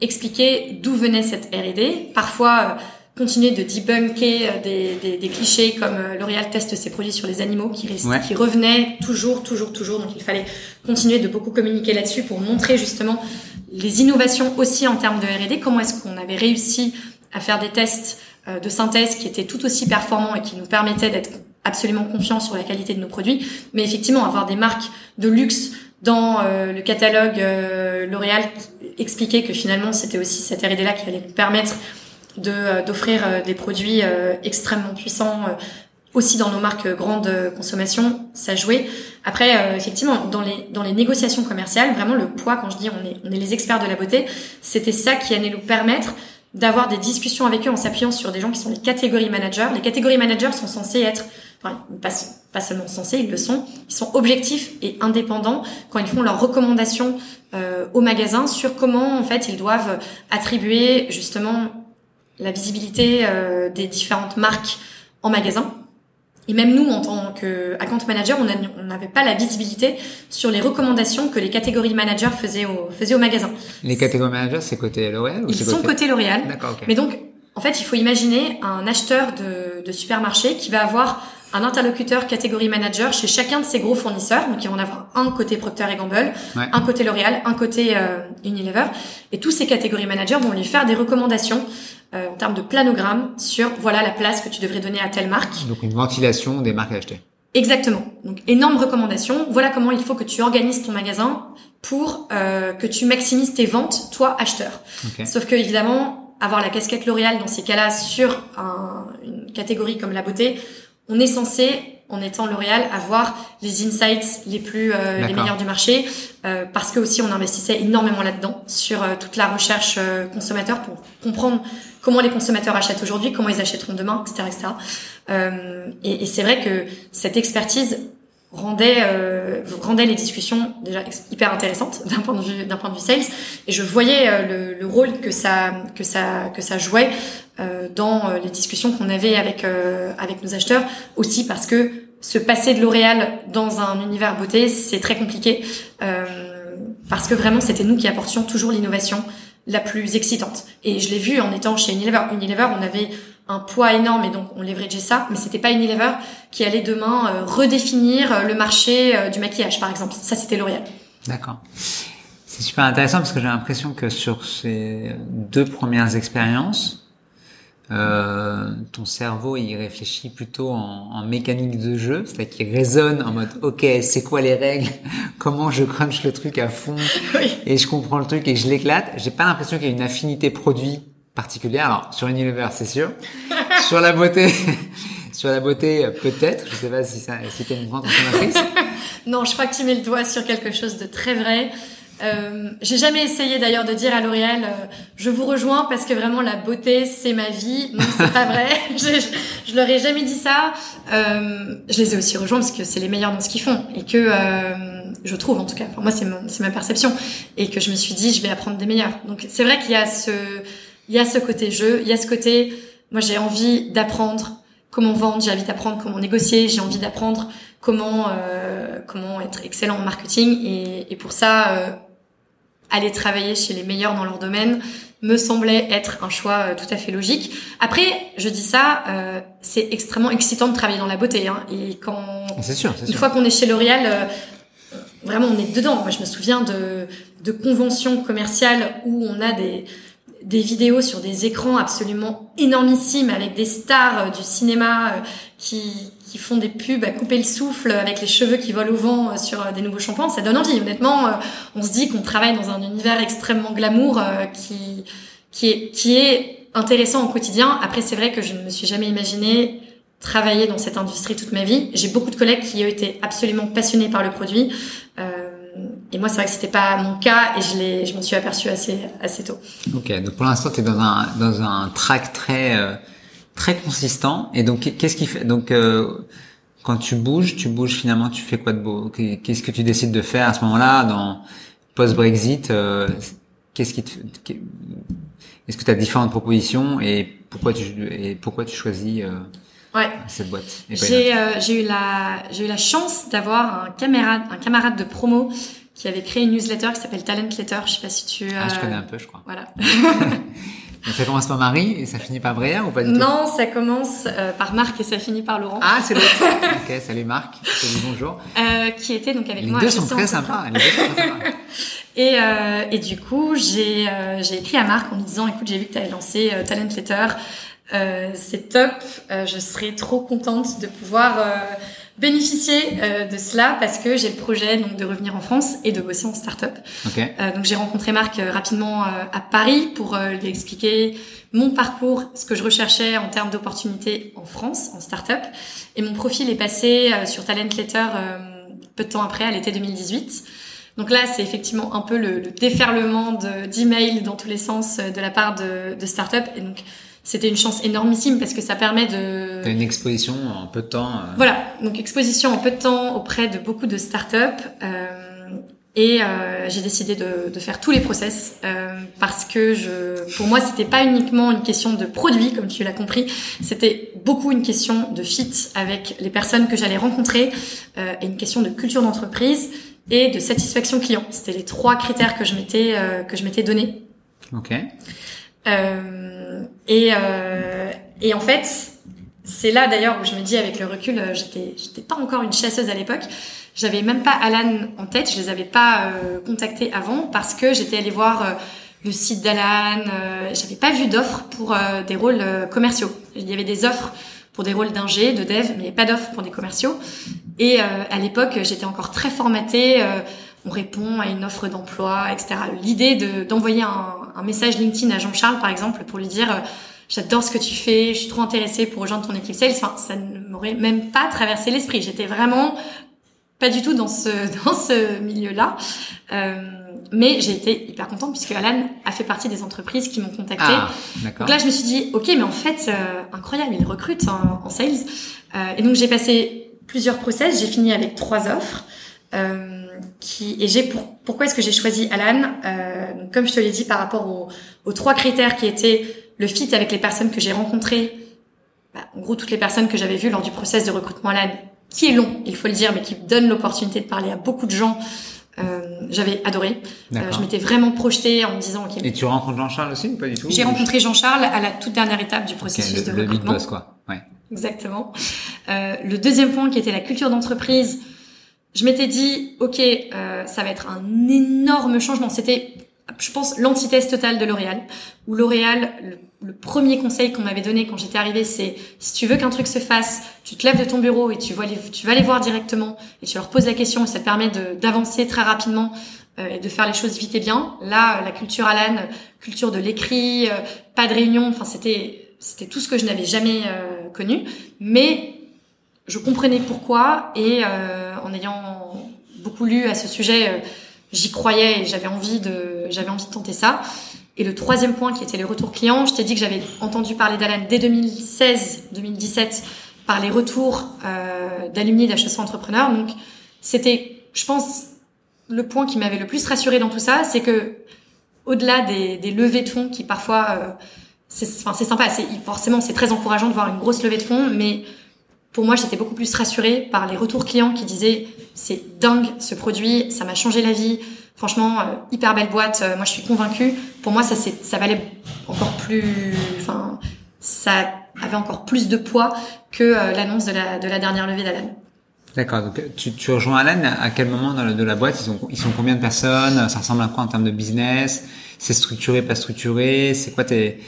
expliquer d'où venait cette R&D. Parfois continuer de debunker euh, des, des, des clichés comme euh, L'Oréal teste ses produits sur les animaux qui, qui revenaient toujours, toujours, toujours. Donc il fallait continuer de beaucoup communiquer là-dessus pour montrer justement les innovations aussi en termes de R&D. Comment est-ce qu'on avait réussi à faire des tests euh, de synthèse qui étaient tout aussi performants et qui nous permettaient d'être absolument confiants sur la qualité de nos produits. Mais effectivement, avoir des marques de luxe dans le catalogue L'Oréal expliquait que finalement c'était aussi cette R&D là qui allait nous permettre d'offrir euh, des produits euh, extrêmement puissants aussi dans nos marques grande consommation, ça jouait. Après, effectivement, dans les dans les négociations commerciales, vraiment le poids, quand je dis on est on est les experts de la beauté, c'était ça qui allait nous permettre d'avoir des discussions avec eux en s'appuyant sur des gens qui sont des catégories managers. Les catégories managers sont censés être, enfin, pas, pas seulement censés, ils le sont, ils sont objectifs et indépendants quand ils font leurs recommandations euh, au magasin sur comment en fait ils doivent attribuer justement la visibilité euh, des différentes marques en magasin. Et même nous, en tant que account manager, on n'avait pas la visibilité sur les recommandations que les catégories managers faisaient au, faisaient au magasin. Les catégories managers, c'est côté L'Oréal Ils sont côté, L'Oréal. D'accord, Mais donc, En fait, il faut imaginer un acheteur de, de supermarché qui va avoir un interlocuteur catégorie manager chez chacun de ses gros fournisseurs. Donc, ils vont en avoir un côté Procter et Gamble, Ouais. un côté L'Oréal, un côté euh, Unilever. Et tous ces catégories managers vont lui faire des recommandations euh, en termes de planogramme sur voilà la place que tu devrais donner à telle marque. Donc une ventilation des marques à acheter. Exactement. Donc énorme recommandation. Voilà comment il faut que tu organises ton magasin pour euh, que tu maximises tes ventes, toi acheteur. Ok. Sauf que évidemment, avoir la casquette L'Oréal dans ces cas-là sur un- une catégorie comme la beauté, on est censé, en étant L'Oréal, avoir les insights les plus euh, les meilleurs du marché, euh, parce que aussi on investissait énormément là-dedans sur euh, toute la recherche euh, consommateur pour comprendre comment les consommateurs achètent aujourd'hui, comment ils achèteront demain, etc., etc. Euh, et et c'est vrai que cette expertise rendait euh, rendait les discussions déjà hyper intéressantes d'un point de vue d'un point de vue sales. Et je voyais euh, le, le rôle que ça que ça que ça jouait euh, dans euh, les discussions qu'on avait avec euh, avec nos acheteurs. Aussi parce que se passer de L'Oréal dans un univers beauté c'est très compliqué parce que vraiment c'était nous qui apportions toujours l'innovation la plus excitante. Et je l'ai vu en étant chez Unilever. Unilever on avait un poids énorme et donc on leverageait ça mais c'était pas Unilever qui allait demain euh, redéfinir euh, le marché euh, du maquillage par exemple. Ça c'était L'Oréal. D'accord. C'est super intéressant parce que j'ai l'impression que sur ces deux premières expériences, euh, ton cerveau il réfléchit plutôt en, en mécanique de jeu, c'est-à-dire qu'il raisonne en mode ok c'est quoi les règles, comment je crunch le truc à fond? Oui. Et je comprends le truc et je l'éclate. J'ai pas l'impression qu'il y a une affinité produit particulière. Alors sur Unilever c'est sûr, sur la beauté, sur la beauté euh, peut-être. Je sais pas si ça, si t'es une grande consommatrice. Non, je crois que tu mets le doigt sur quelque chose de très vrai. Euh, j'ai jamais essayé d'ailleurs de dire à L'Oréal, euh, je vous rejoins parce que vraiment la beauté c'est ma vie. Non, c'est pas vrai. je, je, je leur ai jamais dit ça. Euh, je les ai aussi rejoints parce que c'est les meilleurs dans ce qu'ils font et que euh, je trouve en tout cas. Pour moi, c'est ma perception et que je me suis dit, je vais apprendre des meilleurs. Donc c'est vrai qu'il y a ce, il y a ce côté jeu, il y a ce côté. Moi, j'ai envie d'apprendre comment vendre, j'ai envie d'apprendre comment négocier, j'ai envie d'apprendre comment euh, comment être excellent en marketing et, et pour ça euh, aller travailler chez les meilleurs dans leur domaine me semblait être un choix euh, tout à fait logique. Après, je dis ça, euh, c'est extrêmement excitant de travailler dans la beauté. Hein, et quand C'est sûr, c'est une sûr. fois qu'on est chez L'Oréal, euh, vraiment on est dedans. Moi, je me souviens de, de conventions commerciales où on a des, des vidéos sur des écrans absolument énormissimes avec des stars euh, du cinéma euh, qui, qui font des pubs à couper le souffle avec les cheveux qui volent au vent euh, sur des nouveaux shampoings. Ça donne envie. Honnêtement, on se dit qu'on travaille dans un univers extrêmement glamour qui, qui, est, qui est intéressant au quotidien. Après, c'est vrai que je ne me suis jamais imaginé travailler dans cette industrie toute ma vie. J'ai beaucoup de collègues qui ont été absolument passionnés par le produit. Et moi, c'est vrai que c'était pas mon cas et je l'ai, je m'en suis aperçue assez, assez tôt. Ok, donc pour l'instant, tu es dans un, dans un track très, euh, très consistant. Et donc, qu'est-ce qui fait Donc, euh, quand tu bouges, tu bouges finalement, tu fais quoi de beau? Qu'est-ce que tu décides de faire à ce moment-là, dans post-Brexit euh, Qu'est-ce qui te, Est-ce que tu as différentes propositions et pourquoi tu et pourquoi tu choisis euh, Ouais. cette boîte J'ai, euh, j'ai eu la, j'ai eu la chance d'avoir un camarade, un camarade de promo qui avait créé une newsletter qui s'appelle Talent Letter. Je sais pas si tu. Ah, je euh, connais un peu, je crois. Voilà. Donc, ça commence par Marie et ça finit par Bréa ou pas du tout? Non, ça commence euh, par Marc et ça finit par Laurent, Ah, c'est l'autre. ok, salut Marc. Salut, bonjour. euh, qui était donc avec Les moi. deux à sont très sympas. Les deux sont très sympas. Et, euh, et du coup, j'ai j'ai écrit à Marc en lui disant, écoute, j'ai vu que tu avais lancé Talent Letter. C'est top. Je serais trop contente de pouvoir bénéficier euh, de cela parce que j'ai le projet donc de revenir en France et de bosser en start-up. Ok. Euh, donc j'ai rencontré Marc euh, rapidement euh, à Paris pour euh, lui expliquer mon parcours, ce que je recherchais en termes d'opportunités en France, en start-up. Et mon profil est passé euh, sur Talent Letter euh, peu de temps après, à l'été 2018. Donc là, c'est effectivement un peu le, le déferlement de- d'emails dans tous les sens de la part de, de start-up. Et donc c'était une chance énormissime parce que ça permet de... T'as une exposition en peu de temps. euh, Voilà, donc exposition en peu de temps auprès de beaucoup de startups. Euh, et euh, j'ai décidé de, de faire tous les process euh, parce que je, pour moi, c'était pas uniquement une question de produit, comme tu l'as compris. C'était beaucoup une question de fit avec les personnes que j'allais rencontrer euh, et une question de culture d'entreprise et de satisfaction client. C'était les trois critères que je m'étais euh, que je m'étais donné. Ok. Euh, Et, euh, et en fait, c'est là d'ailleurs où je me dis avec le recul, euh, j'étais, j'étais pas encore une chasseuse à l'époque. J'avais même pas Alan en tête, je les avais pas euh, contactés avant parce que j'étais allée voir euh, le site d'Alan. J'avais pas vu d'offres pour des rôles commerciaux. Il y avait des offres pour des rôles d'ingé, de dev, mais pas d'offres pour des commerciaux. Et à l'époque, j'étais encore très formatée. On répond à une offre d'emploi, etc. L'idée de, d'envoyer un, un, message LinkedIn à Jean-Charles, par exemple, pour lui dire j'adore ce que tu fais, je suis trop intéressée pour rejoindre ton équipe sales. Enfin, ça ne m'aurait même pas traversé l'esprit. J'étais vraiment pas du tout dans ce dans ce milieu-là. Euh, mais j'ai été hyper contente puisque Alan a fait partie des entreprises qui m'ont contacté. Ah, donc là, je me suis dit, ok, mais en fait, euh, incroyable, il recrute en, en sales. Euh, et donc j'ai passé plusieurs process. J'ai fini avec trois offres. Euh, qui et j'ai pour, pourquoi est-ce que j'ai choisi Alan euh, Comme je te l'ai dit, par rapport aux, aux trois critères qui étaient le fit avec les personnes que j'ai rencontrées. Bah, en gros, toutes les personnes que j'avais vues lors du process de recrutement Alan qui est long, il faut le dire, mais qui donne l'opportunité de parler à beaucoup de gens. Euh, j'avais adoré. Euh, je m'étais vraiment projetée en me disant. ok. Et tu rencontres Jean-Charles aussi ou pas du tout J'ai rencontré Jean-Charles à la toute dernière étape du processus okay, le, de recrutement. Le big boss, quoi. Ouais. Exactement. Euh, le deuxième point qui était la culture d'entreprise, je m'étais dit, ok, euh, ça va être un énorme changement. C'était, je pense, l'antithèse totale de L'Oréal. Où L'Oréal, le premier conseil qu'on m'avait donné quand j'étais arrivée, c'est si tu veux qu'un truc se fasse, tu te lèves de ton bureau et tu vas les, tu vas les voir directement et tu leur poses la question et ça te permet d'avancer très rapidement euh, et de faire les choses vite et bien. Là, la culture Alan, culture de l'écrit, euh, pas de réunion, enfin c'était c'était tout ce que je n'avais jamais euh, connu, mais je comprenais pourquoi et euh, en ayant beaucoup lu à ce sujet, j'y croyais et j'avais envie de j'avais envie de tenter ça. Et le troisième point qui était les retours clients, je t'ai dit que j'avais entendu parler d'Alan dès 2016-2017 par les retours euh, d'alumni d'HEC Entrepreneurs. Donc c'était, je pense, le point qui m'avait le plus rassuré dans tout ça, c'est que au-delà des, des, levées de fonds qui parfois, euh, c'est enfin, sympa, forcément c'est très encourageant de voir une grosse levée de fonds, mais pour moi j'étais beaucoup plus rassurée par les retours clients qui disaient c'est dingue ce produit, ça m'a changé la vie, Franchement, euh, hyper belle boîte. Euh, moi, je suis convaincue. Pour moi, ça, ça valait encore plus. Enfin, ça avait encore plus de poids que euh, l'annonce de la, de la dernière levée d'Alan. D'accord. Donc, tu, tu rejoins Alan à quel moment de la boîte Ils sont, ils sont combien de personnes? Ça ressemble à quoi en termes de business? C'est structuré, pas structuré? C'est quoi tes,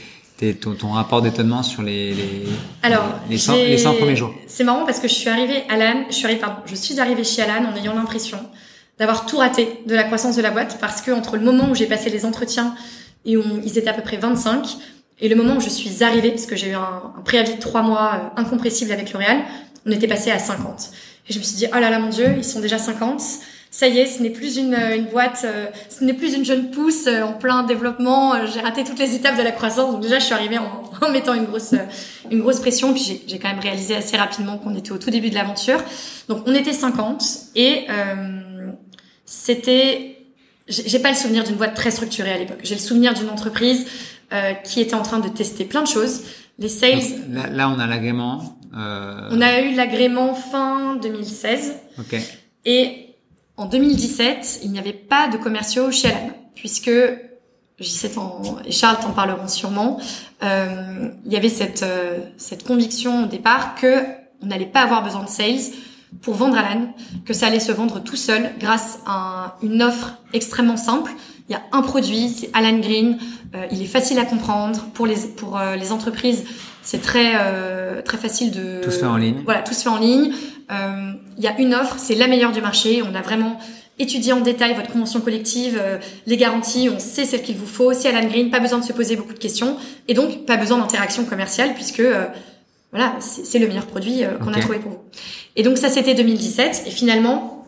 ton, ton rapport d'étonnement sur les, les, Alors, les, 100, les 100 premiers jours C'est marrant parce que je suis arrivée Alan, je suis arrivée, pardon, je suis arrivée chez Alan en ayant l'impression d'avoir tout raté de la croissance de la boîte parce que entre le moment où j'ai passé les entretiens et où ils étaient à peu près 25 et le moment où je suis arrivée, parce que j'ai eu un, préavis de trois mois euh, incompressible avec L'Oréal, on était passé à 50. Et je me suis dit, oh là là mon dieu, ils sont déjà 50. Ça y est, ce n'est plus une, une boîte, euh, ce n'est plus une jeune pousse euh, en plein développement. j'ai raté toutes les étapes de la croissance. Donc déjà, je suis arrivée en, en mettant une grosse, une grosse pression. Puis j'ai quand même réalisé assez rapidement qu'on était au tout début de l'aventure. Donc on était 50 et c'était, j'ai pas le souvenir d'une boîte très structurée à l'époque. J'ai le souvenir d'une entreprise euh, qui était en train de tester plein de choses. Les sales. Là, là, on a l'agrément. Euh... On a eu l'agrément fin 2016. Ok. Et en 2017, il n'y avait pas de commerciaux chez Alan, puisque J7 et Charles t'en parleront sûrement. Euh, il y avait cette euh, cette conviction au départ que on n'allait pas avoir besoin de sales pour vendre Alan, que ça allait se vendre tout seul grâce à une offre extrêmement simple. Il y a un produit, c'est Alan Green. Euh, il est facile à comprendre pour les pour euh, les entreprises. C'est très euh, très facile de tout se fait en ligne. Voilà, tout se fait en ligne. Euh, il y a une offre, c'est la meilleure du marché. On a vraiment étudié en détail votre convention collective, euh, les garanties, on sait ce qu'il vous faut. C'est Alan Green, pas besoin de se poser beaucoup de questions et donc pas besoin d'interaction commerciale puisque voilà, c'est le meilleur produit qu'on a trouvé pour vous. Et donc ça, c'était 2017. Et finalement,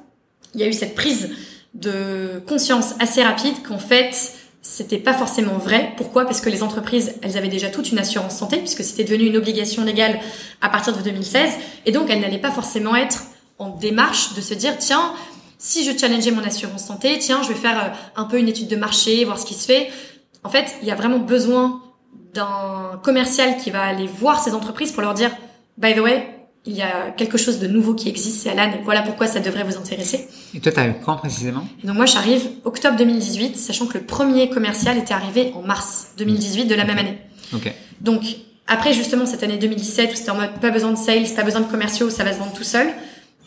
il y a eu cette prise de conscience assez rapide qu'en fait, c'était pas forcément vrai. Pourquoi? Parce que les entreprises, elles avaient déjà toute une assurance santé, puisque c'était devenu une obligation légale à partir de 2016. Et donc, elles n'allaient pas forcément être en démarche de se dire, tiens, si je challengeais mon assurance santé, tiens, je vais faire euh, un peu une étude de marché, voir ce qui se fait. En fait, il y a vraiment besoin d'un commercial qui va aller voir ces entreprises pour leur dire, by the way, il y a quelque chose de nouveau qui existe, c'est Alan, voilà pourquoi ça devrait vous intéresser. Et toi, t'arrives quand précisément? Et donc moi, j'arrive octobre 2018, sachant que le premier commercial était arrivé en mars 2018 de la même année. Ok. Donc après justement cette année 2017 où c'était en mode pas besoin de sales, pas besoin de commerciaux, ça va se vendre tout seul.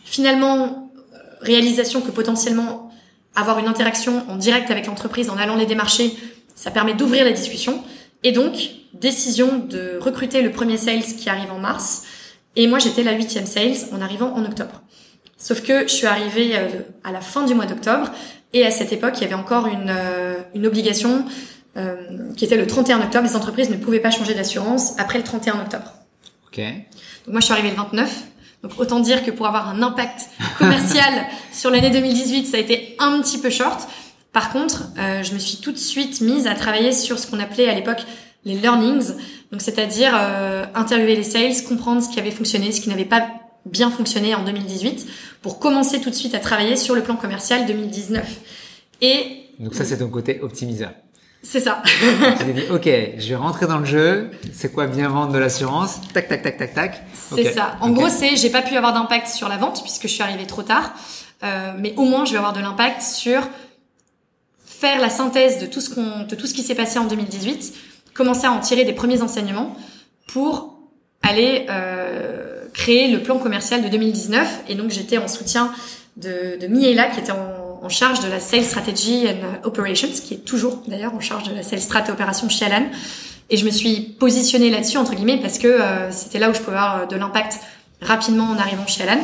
Finalement, euh, réalisation que potentiellement avoir une interaction en direct avec l'entreprise en allant les démarcher, ça permet d'ouvrir la discussion. Et donc, décision de recruter le premier sales qui arrive en mars. Et moi, j'étais la huitième sales en arrivant en octobre. Sauf que je suis arrivée euh, à la fin du mois d'octobre. Et à cette époque, il y avait encore une, euh, une obligation euh, qui était le 31 octobre. Les entreprises ne pouvaient pas changer d'assurance après le 31 octobre. Ok. Donc moi, je suis arrivée le 29. Donc autant dire que pour avoir un impact commercial sur l'année 2018, ça a été un petit peu short. Par contre, euh, je me suis tout de suite mise à travailler sur ce qu'on appelait à l'époque les learnings, donc c'est-à-dire euh, interviewer les sales, comprendre ce qui avait fonctionné, ce qui n'avait pas bien fonctionné en 2018, pour commencer tout de suite à travailler sur le plan commercial 2019. Et donc ça c'est ton côté optimiseur. C'est ça. tu dit, ok, je vais rentrer dans le jeu. C'est quoi bien vendre de l'assurance? Tac, tac, tac, tac, tac. C'est ça. En gros, c'est j'ai pas pu avoir d'impact sur la vente puisque je suis arrivée trop tard, euh, mais au moins je vais avoir de l'impact sur faire la synthèse de tout ce qu'on, de tout ce qui s'est passé en 2018, commencer à en tirer des premiers enseignements pour aller euh, créer le plan commercial de 2019. Et donc j'étais en soutien de, de Miela qui était en, en, charge de la Sales Strategy and Operations, qui est toujours d'ailleurs en charge de la Sales Strat et Opération chez Alan. Et je me suis positionnée là-dessus entre guillemets parce que euh, c'était là où je pouvais avoir de l'impact rapidement en arrivant chez Alan.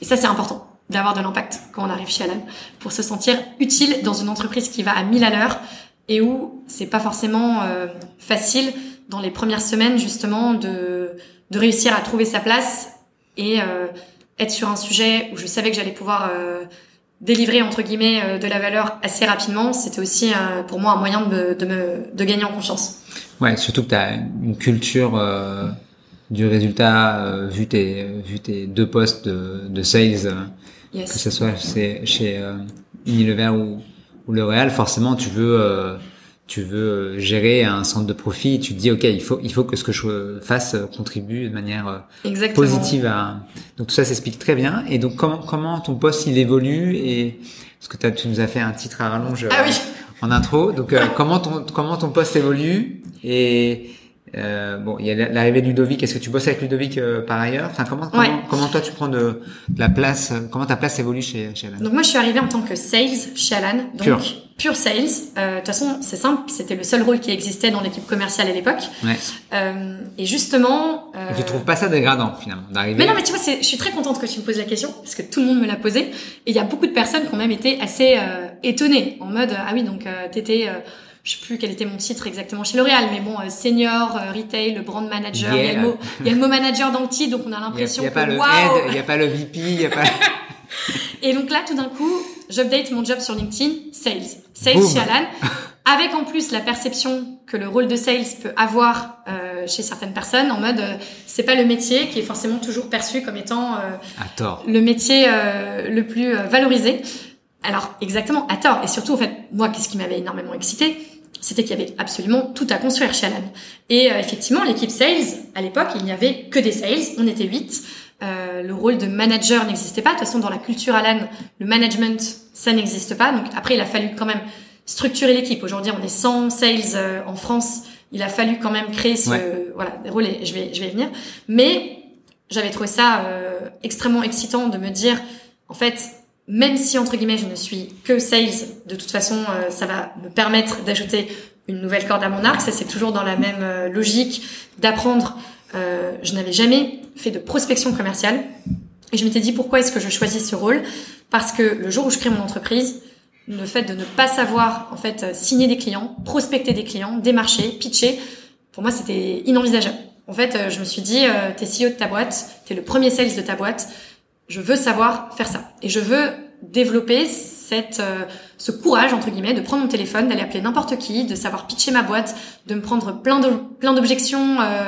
Et ça c'est important d'avoir de l'impact quand on arrive chez Alan, pour se sentir utile dans une entreprise qui va à 1000 à l'heure et où c'est pas forcément euh, facile dans les premières semaines justement de, de réussir à trouver sa place et euh, être sur un sujet où je savais que j'allais pouvoir euh, délivrer entre guillemets de la valeur assez rapidement. C'était aussi pour moi un moyen de, de, me, de gagner en confiance. Ouais, surtout que tu as une culture du résultat vu tes vu tes deux postes de, de sales que ce soit chez, chez euh, Unilever ou, ou L'Oréal, forcément, tu veux, euh, tu veux euh, gérer un centre de profit. Tu te dis, ok, il faut, il faut que ce que je fasse contribue de manière positive à. Donc tout ça s'explique très bien. Et donc comment, comment ton poste il évolue et parce que tu nous as fait un titre à rallonge ah oui. en intro. Donc comment ton, comment ton poste évolue et euh, bon, il y a l'arrivée de Ludovic. Est-ce que tu bosses avec Ludovic euh, par ailleurs? Enfin, comment, comment, toi tu prends de, la place Comment ta place évolue chez, chez Alan? Donc moi, je suis arrivée en tant que sales chez Alan, donc pure, pure sales. Euh, de toute façon, c'est simple. C'était le seul rôle qui existait dans l'équipe commerciale à l'époque. Ouais. Euh, et justement, euh... et tu trouves pas ça dégradant finalement d'arriver Mais non, mais tu vois, je suis très contente que tu me poses la question parce que tout le monde me l'a posé. Et il y a beaucoup de personnes qui ont même été assez euh, étonnées en mode ah oui donc t'étais je sais plus quel était mon titre exactement chez L'Oréal, mais bon, euh, senior, retail, le brand manager. Il, y a le mot, il y a le mot manager dans le titre, donc on a l'impression que Il n'y a, pas le il n'y a pas le VP, il n'y a pas. Et donc là, tout d'un coup, j'update mon job sur LinkedIn, sales, sales chez Alan, avec en plus la perception que le rôle de sales peut avoir euh, chez certaines personnes, en mode euh, c'est pas le métier qui est forcément toujours perçu comme étant euh, à tort. le métier le plus valorisé. Alors exactement à tort. Et surtout en fait, moi, qu'est-ce qui m'avait énormément excité, c'était qu'il y avait absolument tout à construire chez Alan. Et euh, effectivement, l'équipe sales, à l'époque, il n'y avait que des sales, on était huit. Euh, le rôle de manager n'existait pas. De toute façon, dans la culture Alan, le management, ça n'existe pas. Donc après, il a fallu quand même structurer l'équipe. Aujourd'hui, on est 100 sales euh, en France. Il a fallu quand même créer ce voilà des rôles. Et je vais je vais y venir. Mais j'avais trouvé ça euh, extrêmement excitant de me dire, en fait, même si entre guillemets je ne suis que sales, de toute façon euh, ça va me permettre d'ajouter une nouvelle corde à mon arc. Ça c'est toujours dans la même euh, logique d'apprendre. Euh, je n'avais jamais fait de prospection commerciale et je m'étais dit pourquoi est-ce que je choisis ce rôle? Parce que le jour où je crée mon entreprise, le fait de ne pas savoir en fait signer des clients, prospecter des clients, démarcher, pitcher, pour moi c'était inenvisageable. En fait, je me suis dit, t'es CEO de ta boîte, t'es le premier sales de ta boîte je veux savoir faire ça. Et je veux développer cette, euh, ce courage, entre guillemets, de prendre mon téléphone, d'aller appeler n'importe qui, de savoir pitcher ma boîte, de me prendre plein de, plein d'objections euh,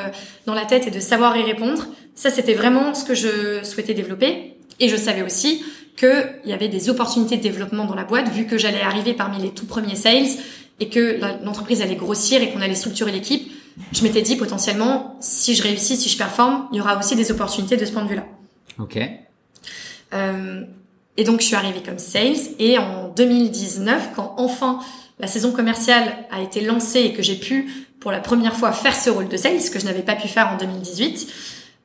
dans la tête et de savoir y répondre. Ça, c'était vraiment ce que je souhaitais développer. Et je savais aussi qu'il y avait des opportunités de développement dans la boîte, vu que j'allais arriver parmi les tout premiers sales et que l'entreprise allait grossir et qu'on allait structurer l'équipe. Je m'étais dit potentiellement, si je réussis, si je performe, il y aura aussi des opportunités de ce point de vue-là. Ok. Euh, et donc je suis arrivée comme sales et en 2019, quand enfin la saison commerciale a été lancée et que j'ai pu pour la première fois faire ce rôle de sales, que je n'avais pas pu faire en 2018.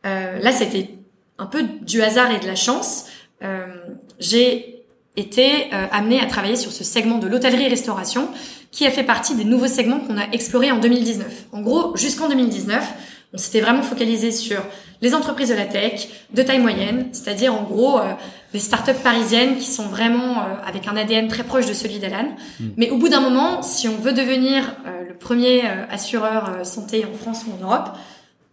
Euh, là, c'était un peu du hasard et de la chance. Euh, j'ai été euh, amenée à travailler sur ce segment de l'hôtellerie-restauration qui a fait partie des nouveaux segments qu'on a explorés en 2019. En gros, jusqu'en 2019, on s'était vraiment focalisé sur les entreprises de la tech, de taille moyenne, c'est-à-dire en gros euh, les startups parisiennes qui sont vraiment euh, avec un ADN très proche de celui d'Alan. Hmm. Mais au bout d'un moment, si on veut devenir euh, le premier assureur santé en France ou en Europe,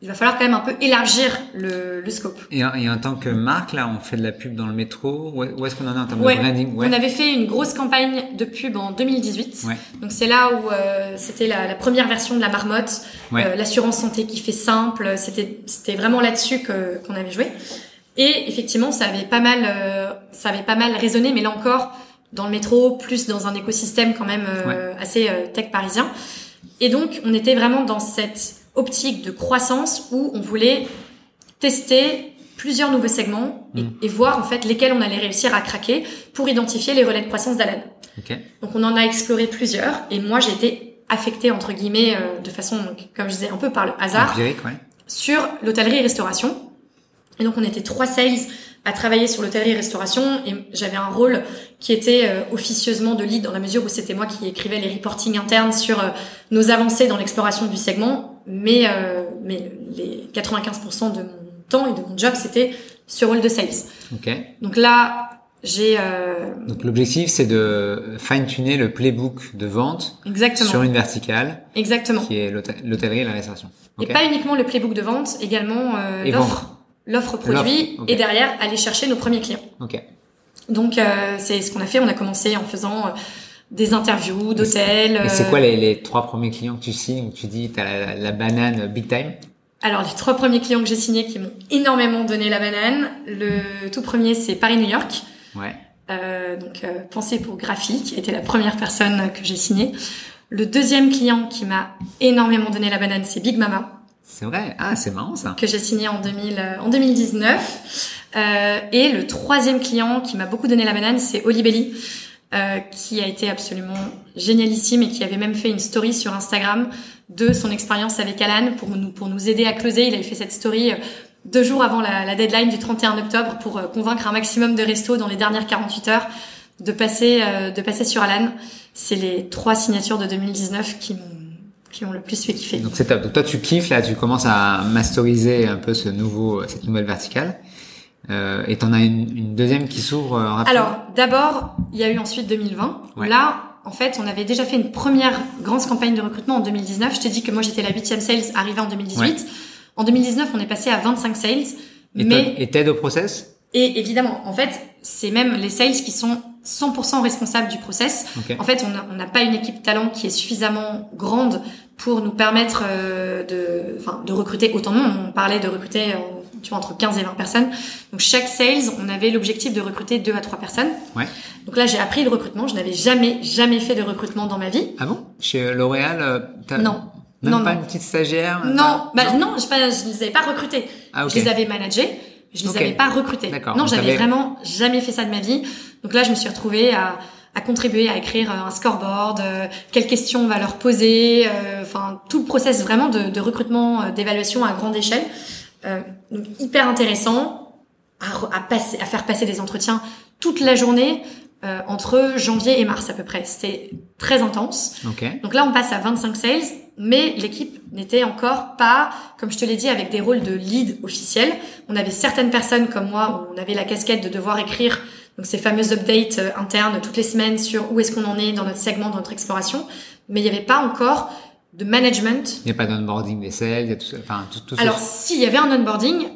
il va falloir quand même un peu élargir le, le scope. Et, et, en tant que marque, là, on fait de la pub dans le métro. Où est-ce qu'on en est en termes de branding? Ouais. On avait fait une grosse campagne de pub en 2018. Ouais. Donc c'est là où euh, c'était la, la, première version de la marmotte, euh, l'assurance santé qui fait simple. C'était c'était vraiment là-dessus que qu'on avait joué. Et effectivement, ça avait pas mal euh, ça avait pas mal résonné, mais là encore dans le métro, plus dans un écosystème quand même euh, assez euh, tech parisien. Et donc on était vraiment dans cette optique de croissance où on voulait tester plusieurs nouveaux segments et, mm. voir en fait lesquels on allait réussir à craquer pour identifier les relais de croissance d'Alan. Donc on en a exploré plusieurs et moi j'ai été affectée entre guillemets euh, de façon comme je disais un peu par le hasard sur l'hôtellerie et restauration. Et donc on était trois sales à travailler sur l'hôtellerie et restauration et j'avais un rôle qui était euh, officieusement de lead dans la mesure où c'était moi qui écrivais les reportings internes sur euh, nos avancées dans l'exploration du segment, mais euh, mais les 95% de mon temps et de mon job c'était ce rôle de sales. Ok. Donc là j'ai donc l'objectif c'est de fine tuner le playbook de vente Exactement. sur une verticale Exactement. qui est l'hôtellerie et la restauration. Et pas uniquement le playbook de vente, également l'offre l'offre produit et derrière aller chercher nos premiers clients. Okay. Donc euh, c'est ce qu'on a fait. On a commencé en faisant euh, des interviews d'hôtels. Et c'est quoi les, les, trois premiers clients que tu signes Tu dis tu as la, la, banane big time? Alors les trois premiers clients que j'ai signés qui m'ont énormément donné la banane. Le tout premier c'est Paris New York. Ouais. Euh, donc euh, pensée pour Graphique était la première personne que j'ai signée. Le deuxième client qui m'a énormément donné la banane c'est Big Mama. C'est vrai. Ah, c'est marrant ça. Que j'ai signé en 2000, euh, en 2019. Euh, et le troisième client qui m'a beaucoup donné la banane, c'est Olibelli, euh, qui a été absolument génialissime et qui avait même fait une story sur Instagram de son expérience avec Alan pour nous pour nous aider à closer. Il avait fait cette story euh, deux jours avant la, deadline du 31 octobre pour euh, convaincre un maximum de restos dans les dernières 48 heures de passer de passer sur Alan. C'est les trois signatures de 2019 qui m'ont qui ont le plus fait kiffer. Donc c'est top. Donc toi tu kiffes là, tu commences à masteriser un peu ce nouveau, cette nouvelle verticale. Euh, et t'en as une, une, deuxième qui s'ouvre euh, rapidement. Alors d'abord, il y a eu ensuite 2020. Là, en fait, on avait déjà fait une première grande campagne de recrutement en 2019. Je t'ai dit que moi j'étais la huitième sales arrivée en 2018. En 2019, on est passé à 25 sales. Et mais t'aides au process? Et évidemment, en fait, c'est même les sales qui sont 100% responsables du process. En fait, on n'a pas une équipe talent qui est suffisamment grande pour nous permettre euh, de, enfin, de recruter autant de monde. On parlait de recruter, tu vois, entre 15 et 20 personnes. Donc chaque sales, on avait l'objectif de recruter deux à trois personnes. Ouais. Donc là, j'ai appris le recrutement. Je n'avais jamais, jamais fait de recrutement dans ma vie. Ah bon? Chez L'Oréal, euh, non. Même non, pas une petite stagiaire Non, bah, non, je, je les avais pas recrutés. Ah, okay. Je les avais managés. Je les avais pas recrutés. Non, j'avais vraiment jamais fait ça de ma vie. Donc là, je me suis retrouvée à à contribuer à écrire euh, un scoreboard, euh, quelles questions on va leur poser, euh, enfin tout le process vraiment de, de recrutement, d'évaluation à grande échelle. Donc hyper intéressant à, à, passer, à faire passer des entretiens toute la journée entre janvier et mars à peu près. C'était très intense. Okay. Donc là on passe à 25 sales, mais l'équipe n'était encore pas, comme je te l'ai dit, avec des rôles de lead officiels. On avait certaines personnes comme moi où on avait la casquette de devoir écrire donc ces fameuses updates euh, internes toutes les semaines sur où est-ce qu'on en est dans notre segment, dans notre exploration. Mais il n'y avait pas encore de management. Il n'y a pas d'onboarding des sales, il y a tout, enfin tout, tout Alors si, il y avait un onboarding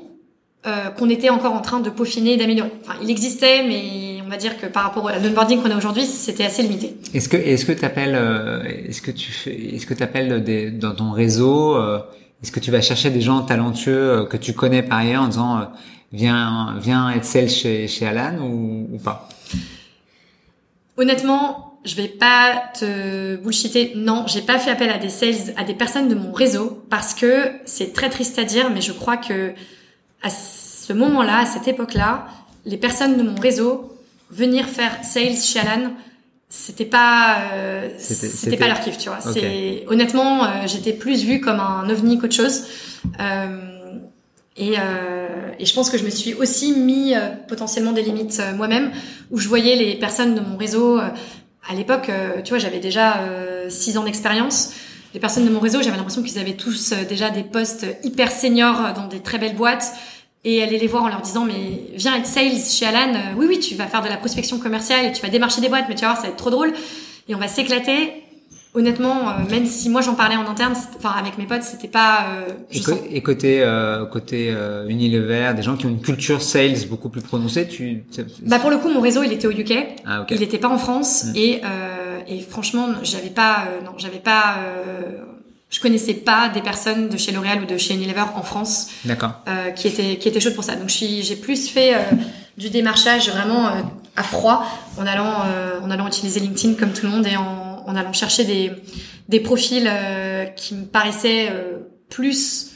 euh, qu'on était encore en train de peaufiner, d'améliorer. Enfin, il existait, mais on va dire que par rapport à l'onboarding qu'on a aujourd'hui, c'était assez limité. Est-ce que est-ce que t'appelles, euh, est-ce que tu fais, est-ce que t'appelles des, dans ton réseau, euh, est-ce que tu vas chercher des gens talentueux euh, que tu connais par ailleurs en disant Viens, viens être celle chez, chez Alan ou, ou pas? Honnêtement, je vais pas te bullshiter. Non, j'ai pas fait appel à des sales, à des personnes de mon réseau parce que c'est très triste à dire, mais je crois que à ce moment-là, à cette époque-là, les personnes de mon réseau venir faire sales chez Alan c'était pas euh, c'était pas leur kiff tu vois. C'est honnêtement euh, j'étais plus vue comme un ovni qu'autre chose. Euh, et, euh, et je pense que je me suis aussi mis euh, potentiellement des limites moi-même où je voyais les personnes de mon réseau à l'époque tu vois j'avais déjà six ans d'expérience. Les personnes de mon réseau j'avais l'impression qu'ils avaient tous déjà des postes hyper seniors dans des très belles boîtes. Et aller les voir en leur disant mais viens être sales chez Alan euh, oui oui tu vas faire de la prospection commerciale et tu vas démarcher des boîtes mais tu vas voir ça va être trop drôle. Et on va s'éclater honnêtement euh, même si moi j'en parlais en interne enfin avec mes potes c'était pas euh, et, côté côté Unilever des gens qui ont une culture sales beaucoup plus prononcée tu bah pour le coup mon réseau il était au UK ah, il était pas en France mm. et et franchement j'avais pas non j'avais pas je connaissais pas des personnes de chez L'Oréal ou de chez Unilever en France euh, qui étaient qui étaient chaudes pour ça. Donc j'ai plus fait euh, du démarchage vraiment euh, à froid en allant euh, en allant utiliser LinkedIn comme tout le monde et en, en allant chercher des des profils qui me paraissaient plus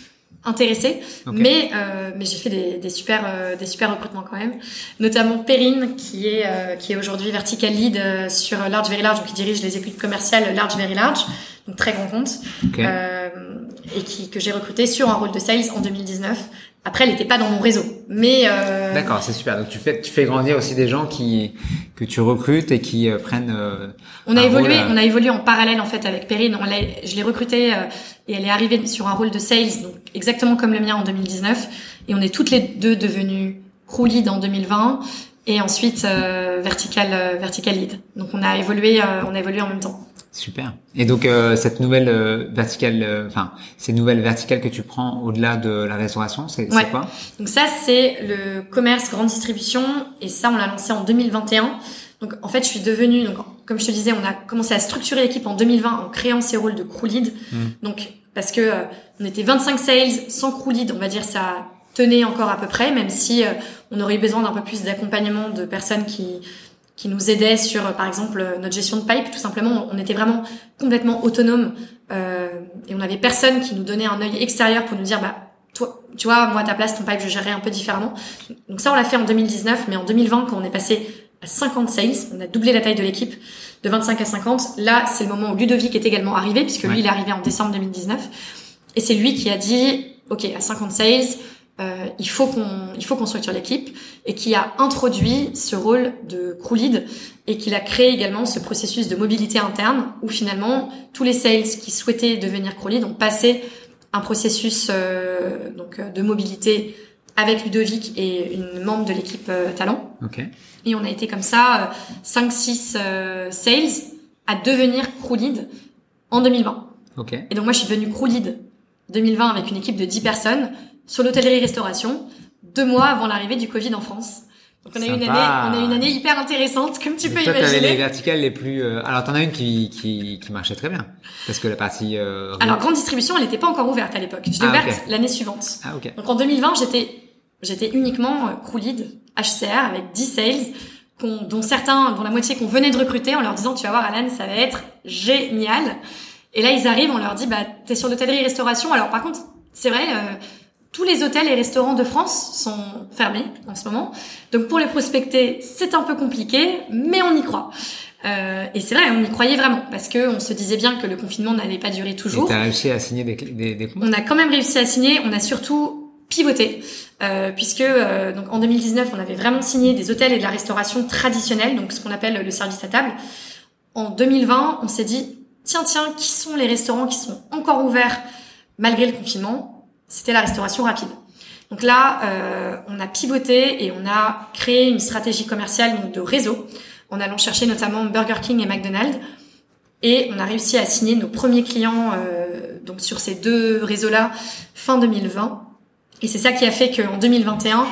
intéressés. Mais mais j'ai fait des, des super des super recrutements quand même, notamment Perrine qui est qui est aujourd'hui vertical lead sur Large Very Large donc qui dirige les équipes commerciales Large Very Large donc très grand compte, euh, et qui, que j'ai recruté sur un rôle de sales en 2019. Après, elle n'était pas dans mon réseau, mais euh... d'accord, c'est super. Donc tu fais tu fais grandir aussi des gens qui que tu recrutes et qui euh, prennent. Euh, on a évolué, on a évolué en parallèle en fait avec Perrine. On je l'ai recrutée et elle est arrivée sur un rôle de sales, donc exactement comme le mien en 2019. Et on est toutes les deux devenues crew lead en 2020 et ensuite vertical vertical lead. Donc on a évolué, on a évolué en même temps. Super. Et donc euh, cette nouvelle euh, verticale, euh, enfin ces nouvelles verticales que tu prends au-delà de la restauration, c'est quoi? Donc ça c'est le commerce grande distribution et ça on l'a lancé en 2021. Donc en fait je suis devenue, donc comme je te disais, on a commencé à structurer l'équipe en 2020 en créant ces rôles de crew lead. Hmm. Donc parce que on était 25 sales sans crew lead, on va dire ça tenait encore à peu près, même si on aurait eu besoin d'un peu plus d'accompagnement de personnes qui qui nous aidait sur, par exemple, notre gestion de pipe. Tout simplement, on était vraiment complètement autonome euh, et on avait personne qui nous donnait un œil extérieur pour nous dire, bah, toi, tu vois, moi à ta place, ton pipe, je gérerais un peu différemment. Donc ça, on l'a fait en 2019, mais en 2020, quand on est passé à 50 sales, on a doublé la taille de l'équipe de 25 à 50. Là, c'est le moment où Ludovic est également arrivé, puisque lui, il est arrivé en décembre 2019. Et c'est lui qui a dit, OK, à 50 sales, euh, il faut qu'on il faut qu'on structure l'équipe et qui a introduit ce rôle de crew lead et qu'il a créé également ce processus de mobilité interne où finalement tous les sales qui souhaitaient devenir crew lead ont passé un processus euh, donc de mobilité avec Ludovic et une membre de l'équipe euh, talent. Okay. Et on a été comme ça 5 6 sales à devenir crew lead en 2020. Okay. Et donc moi je suis devenue crew lead 2020 avec une équipe de 10 personnes sur l'hôtellerie-restauration, deux mois avant l'arrivée du Covid en France. Donc on a eu une année, on a une année hyper intéressante, comme tu peux toi, imaginer. les verticales les plus. Euh... Alors t'en as une qui, qui qui marchait très bien, parce que la partie. Euh... Alors grande distribution, elle n'était pas encore ouverte à l'époque. Je l'ai ah, ouverte l'année suivante. Ah. Donc en 2020, j'étais j'étais uniquement euh, crew lead HCR avec 10 sales, dont certains, dont la moitié qu'on venait de recruter, en leur disant tu vas voir Alan, ça va être génial. Et là ils arrivent, on leur dit bah t'es sur l'hôtellerie-restauration. Alors par contre, c'est vrai. Euh, tous les hôtels et restaurants de France sont fermés en ce moment. Donc pour les prospecter, c'est un peu compliqué, mais on y croit. Euh, et c'est vrai, on y croyait vraiment parce que on se disait bien que le confinement n'allait pas durer toujours. Et t'as réussi à signer des, des, des On a quand même réussi à signer. On a surtout pivoté euh, puisque euh, donc en 2019, on avait vraiment signé des hôtels et de la restauration traditionnelle, donc ce qu'on appelle le service à table. En 2020, on s'est dit tiens tiens, qui sont les restaurants qui sont encore ouverts malgré le confinement? C'était la restauration rapide. Donc là, euh, on a pivoté et on a créé une stratégie commerciale donc de réseau en allant chercher notamment Burger King et McDonald's. Et on a réussi à signer nos premiers clients euh, donc sur ces deux réseaux-là fin 2020. Et c'est ça qui a fait qu'en 2021,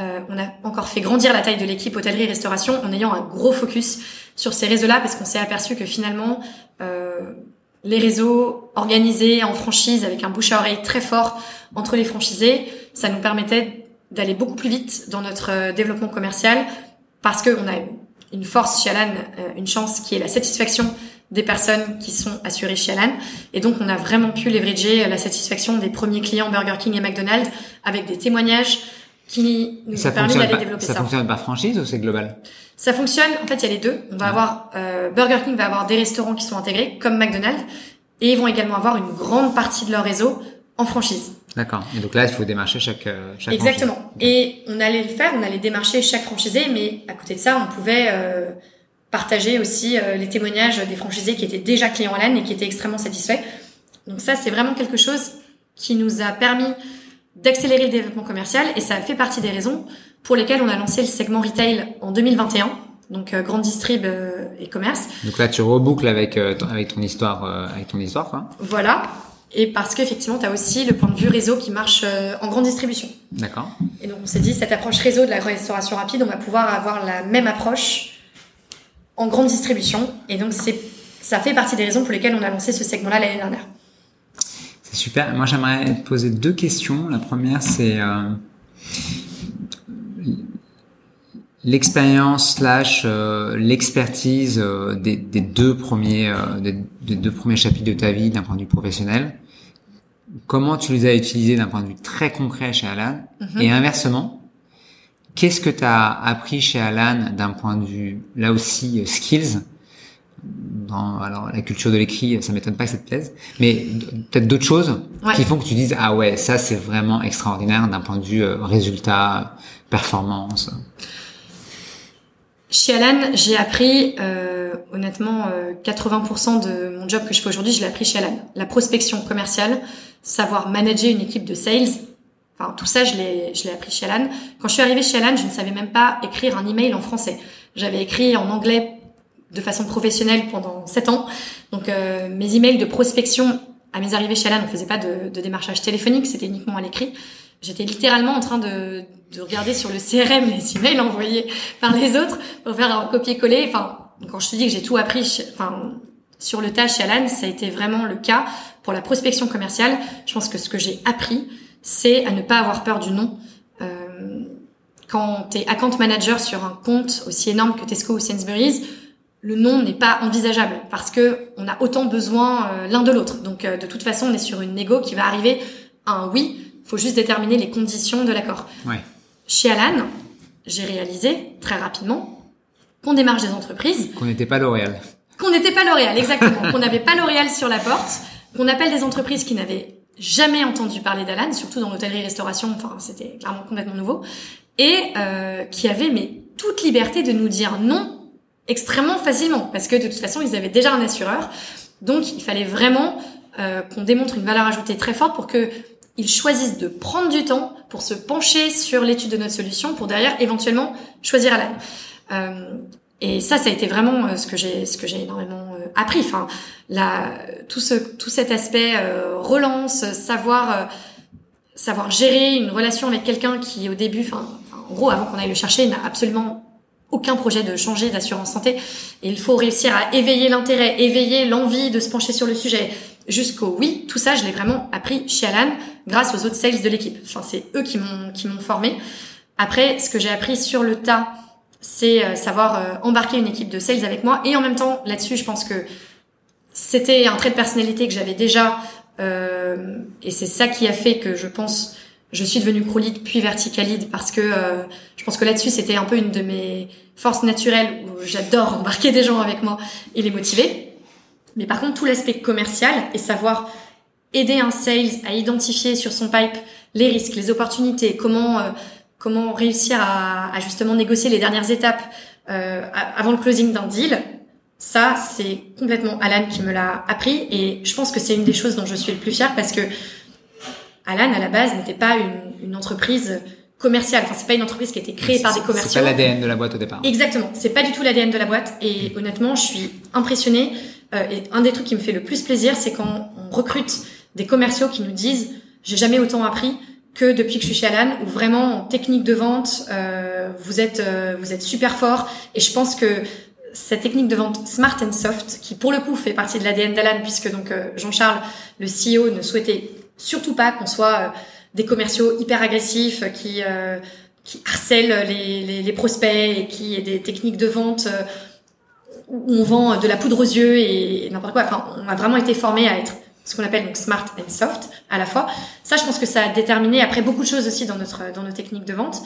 euh, on a encore fait grandir la taille de l'équipe hôtellerie-restauration en ayant un gros focus sur ces réseaux-là parce qu'on s'est aperçu que finalement, euh, les réseaux organisés en franchise avec un bouche à oreille très fort entre les franchisés, ça nous permettait d'aller beaucoup plus vite dans notre euh, développement commercial parce qu'on a une force chez euh, une chance qui est la satisfaction des personnes qui sont assurées chez Alan. Et donc, on a vraiment pu leverager la satisfaction des premiers clients Burger King et McDonald's avec des témoignages qui nous a permis d'aller développer ça. Ça fonctionne par franchise ou c'est global? Ça fonctionne, en fait, il y a les deux. On va avoir, euh, Burger King va avoir des restaurants qui sont intégrés, comme McDonald's, et ils vont également avoir une grande partie de leur réseau en franchise. D'accord. Et donc là, il faut démarcher chaque, euh, chaque Exactement. Et on allait le faire, on allait démarcher chaque franchisé, mais à côté de ça, on pouvait euh, partager aussi euh, les témoignages des franchisés qui étaient déjà clients à l'âne et qui étaient extrêmement satisfaits. Donc ça, c'est vraiment quelque chose qui nous a permis d'accélérer le développement commercial et ça fait partie des raisons pour lesquelles on a lancé le segment retail en 2021 donc euh, grande distrib euh, et commerce. Donc là tu reboucles avec euh, avec ton histoire avec ton histoire quoi. Voilà. Et parce qu'effectivement, tu as aussi le point de vue réseau qui marche en grande distribution. D'accord. Et donc on s'est dit cette approche réseau de la restauration rapide, on va pouvoir avoir la même approche en grande distribution et donc c'est ça fait partie des raisons pour lesquelles on a lancé ce segment-là l'année dernière. C'est super. Moi, j'aimerais te poser deux questions. La première, c'est euh, l'expérience slash euh, l'expertise euh, des, des, deux premiers des, deux premiers chapitres de ta vie d'un point de vue professionnel. Comment tu les as utilisés d'un point de vue très concret chez Alan? Mhm. et inversement, qu'est-ce que tu as appris chez Alan d'un point de vue là aussi skills? Dans alors la culture de l'écrit, ça m'étonne pas que ça te plaise, mais peut-être d'autres choses qui font que tu dises ah ouais ça c'est vraiment extraordinaire d'un point de vue euh, résultat, performance. Chez Alan, j'ai appris euh, honnêtement 80% euh, de mon job que je fais aujourd'hui, je l'ai appris chez Alan. La prospection commerciale, savoir manager une équipe de sales, enfin tout ça je l'ai je l'ai appris chez Alan. Quand je suis arrivée chez Alan, je ne savais même pas écrire un email en français. J'avais écrit en anglais de façon professionnelle pendant sept ans. Donc euh, mes emails de prospection à mes arrivées chez Alan, on faisait pas de, de démarchage téléphonique, c'était uniquement à l'écrit. J'étais littéralement en train de, de, regarder sur le CRM les emails envoyés par les autres pour faire un copier-coller. Enfin, quand je te dis que j'ai tout appris, enfin sur le tas chez Alan, ça a été vraiment le cas pour la prospection commerciale. Je pense que ce que j'ai appris, c'est à ne pas avoir peur du non. Euh, quand tu es account manager sur un compte aussi énorme que Tesco ou Sainsbury's, le non n'est pas envisageable parce que on a autant besoin euh, l'un de l'autre. Donc euh, de toute façon, on est sur une négo qui va arriver à un oui. Il faut juste déterminer les conditions de l'accord. Ouais. Chez Alan, j'ai réalisé très rapidement qu'on démarche des entreprises. Qu'on n'était pas L'Oréal. Qu'on n'était pas L'Oréal, exactement. qu'on n'avait pas L'Oréal sur la porte. Qu'on appelle des entreprises qui n'avaient jamais entendu parler d'Alan, surtout dans l'hôtellerie-restauration. Enfin, c'était clairement complètement nouveau. Et euh, qui avaient mais toute liberté de nous dire non extrêmement facilement parce que de toute façon ils avaient déjà un assureur. Donc il fallait vraiment euh, qu'on démontre une valeur ajoutée très forte pour que ils choisissent de prendre du temps pour se pencher sur l'étude de notre solution pour derrière éventuellement choisir Alan. Euh, et ça, ça a été vraiment euh, ce que j'ai, ce que j'ai énormément appris. Enfin, la, tout ce, tout cet aspect relance, savoir, savoir gérer une relation avec quelqu'un qui au début, enfin, en gros, avant qu'on aille le chercher, n'a absolument aucun projet de changer d'assurance santé. Et il faut réussir à éveiller l'intérêt, éveiller l'envie de se pencher sur le sujet jusqu'au oui. Tout ça, je l'ai vraiment appris chez Alan grâce aux autres sales de l'équipe. Enfin, c'est eux qui m'ont qui m'ont formé. Après, ce que j'ai appris sur le tas, c'est euh, savoir euh, embarquer une équipe de sales avec moi. Et en même temps, là-dessus, je pense que c'était un trait de personnalité que j'avais déjà. Euh, et c'est ça qui a fait que je pense je suis devenue chronique puis verticalide parce que euh, je pense que là-dessus c'était un peu une de mes forces naturelles où j'adore embarquer des gens avec moi et les motiver. Mais par contre tout l'aspect commercial et savoir aider un sales à identifier sur son pipe les risques, les opportunités, comment euh, comment réussir à, à, justement négocier les dernières étapes euh, avant le closing d'un deal. Ça, c'est complètement Alan qui me l'a appris et je pense que c'est une des choses dont je suis le plus fière parce que Alan, à la base, n'était pas une, entreprise commerciale. Enfin, c'est pas une entreprise qui a été créée par des commerciaux. C'est pas l'ADN de la boîte au départ. Exactement. C'est pas du tout l'ADN de la boîte. Et mm. honnêtement, je suis impressionnée. Euh, et un des trucs qui me fait le plus plaisir, c'est quand on recrute des commerciaux qui nous disent j'ai jamais autant appris que depuis que je suis chez Alan, où vraiment en technique de vente, euh, vous êtes euh, vous êtes super fort. Et je pense que cette technique de vente smart and soft, qui pour le coup fait partie de l'ADN d'Alan, puisque donc Jean-Charles, le CEO, ne souhaitait surtout pas qu'on soit euh, des commerciaux hyper agressifs qui euh, qui harcèlent les, les, prospects et qui aient des techniques de vente euh, où on vend de la poudre aux yeux et, n'importe quoi. Enfin, on a vraiment été formé à être ce qu'on appelle donc smart and soft à la fois. Ça, je pense que ça a déterminé après beaucoup de choses aussi dans notre dans nos techniques de vente.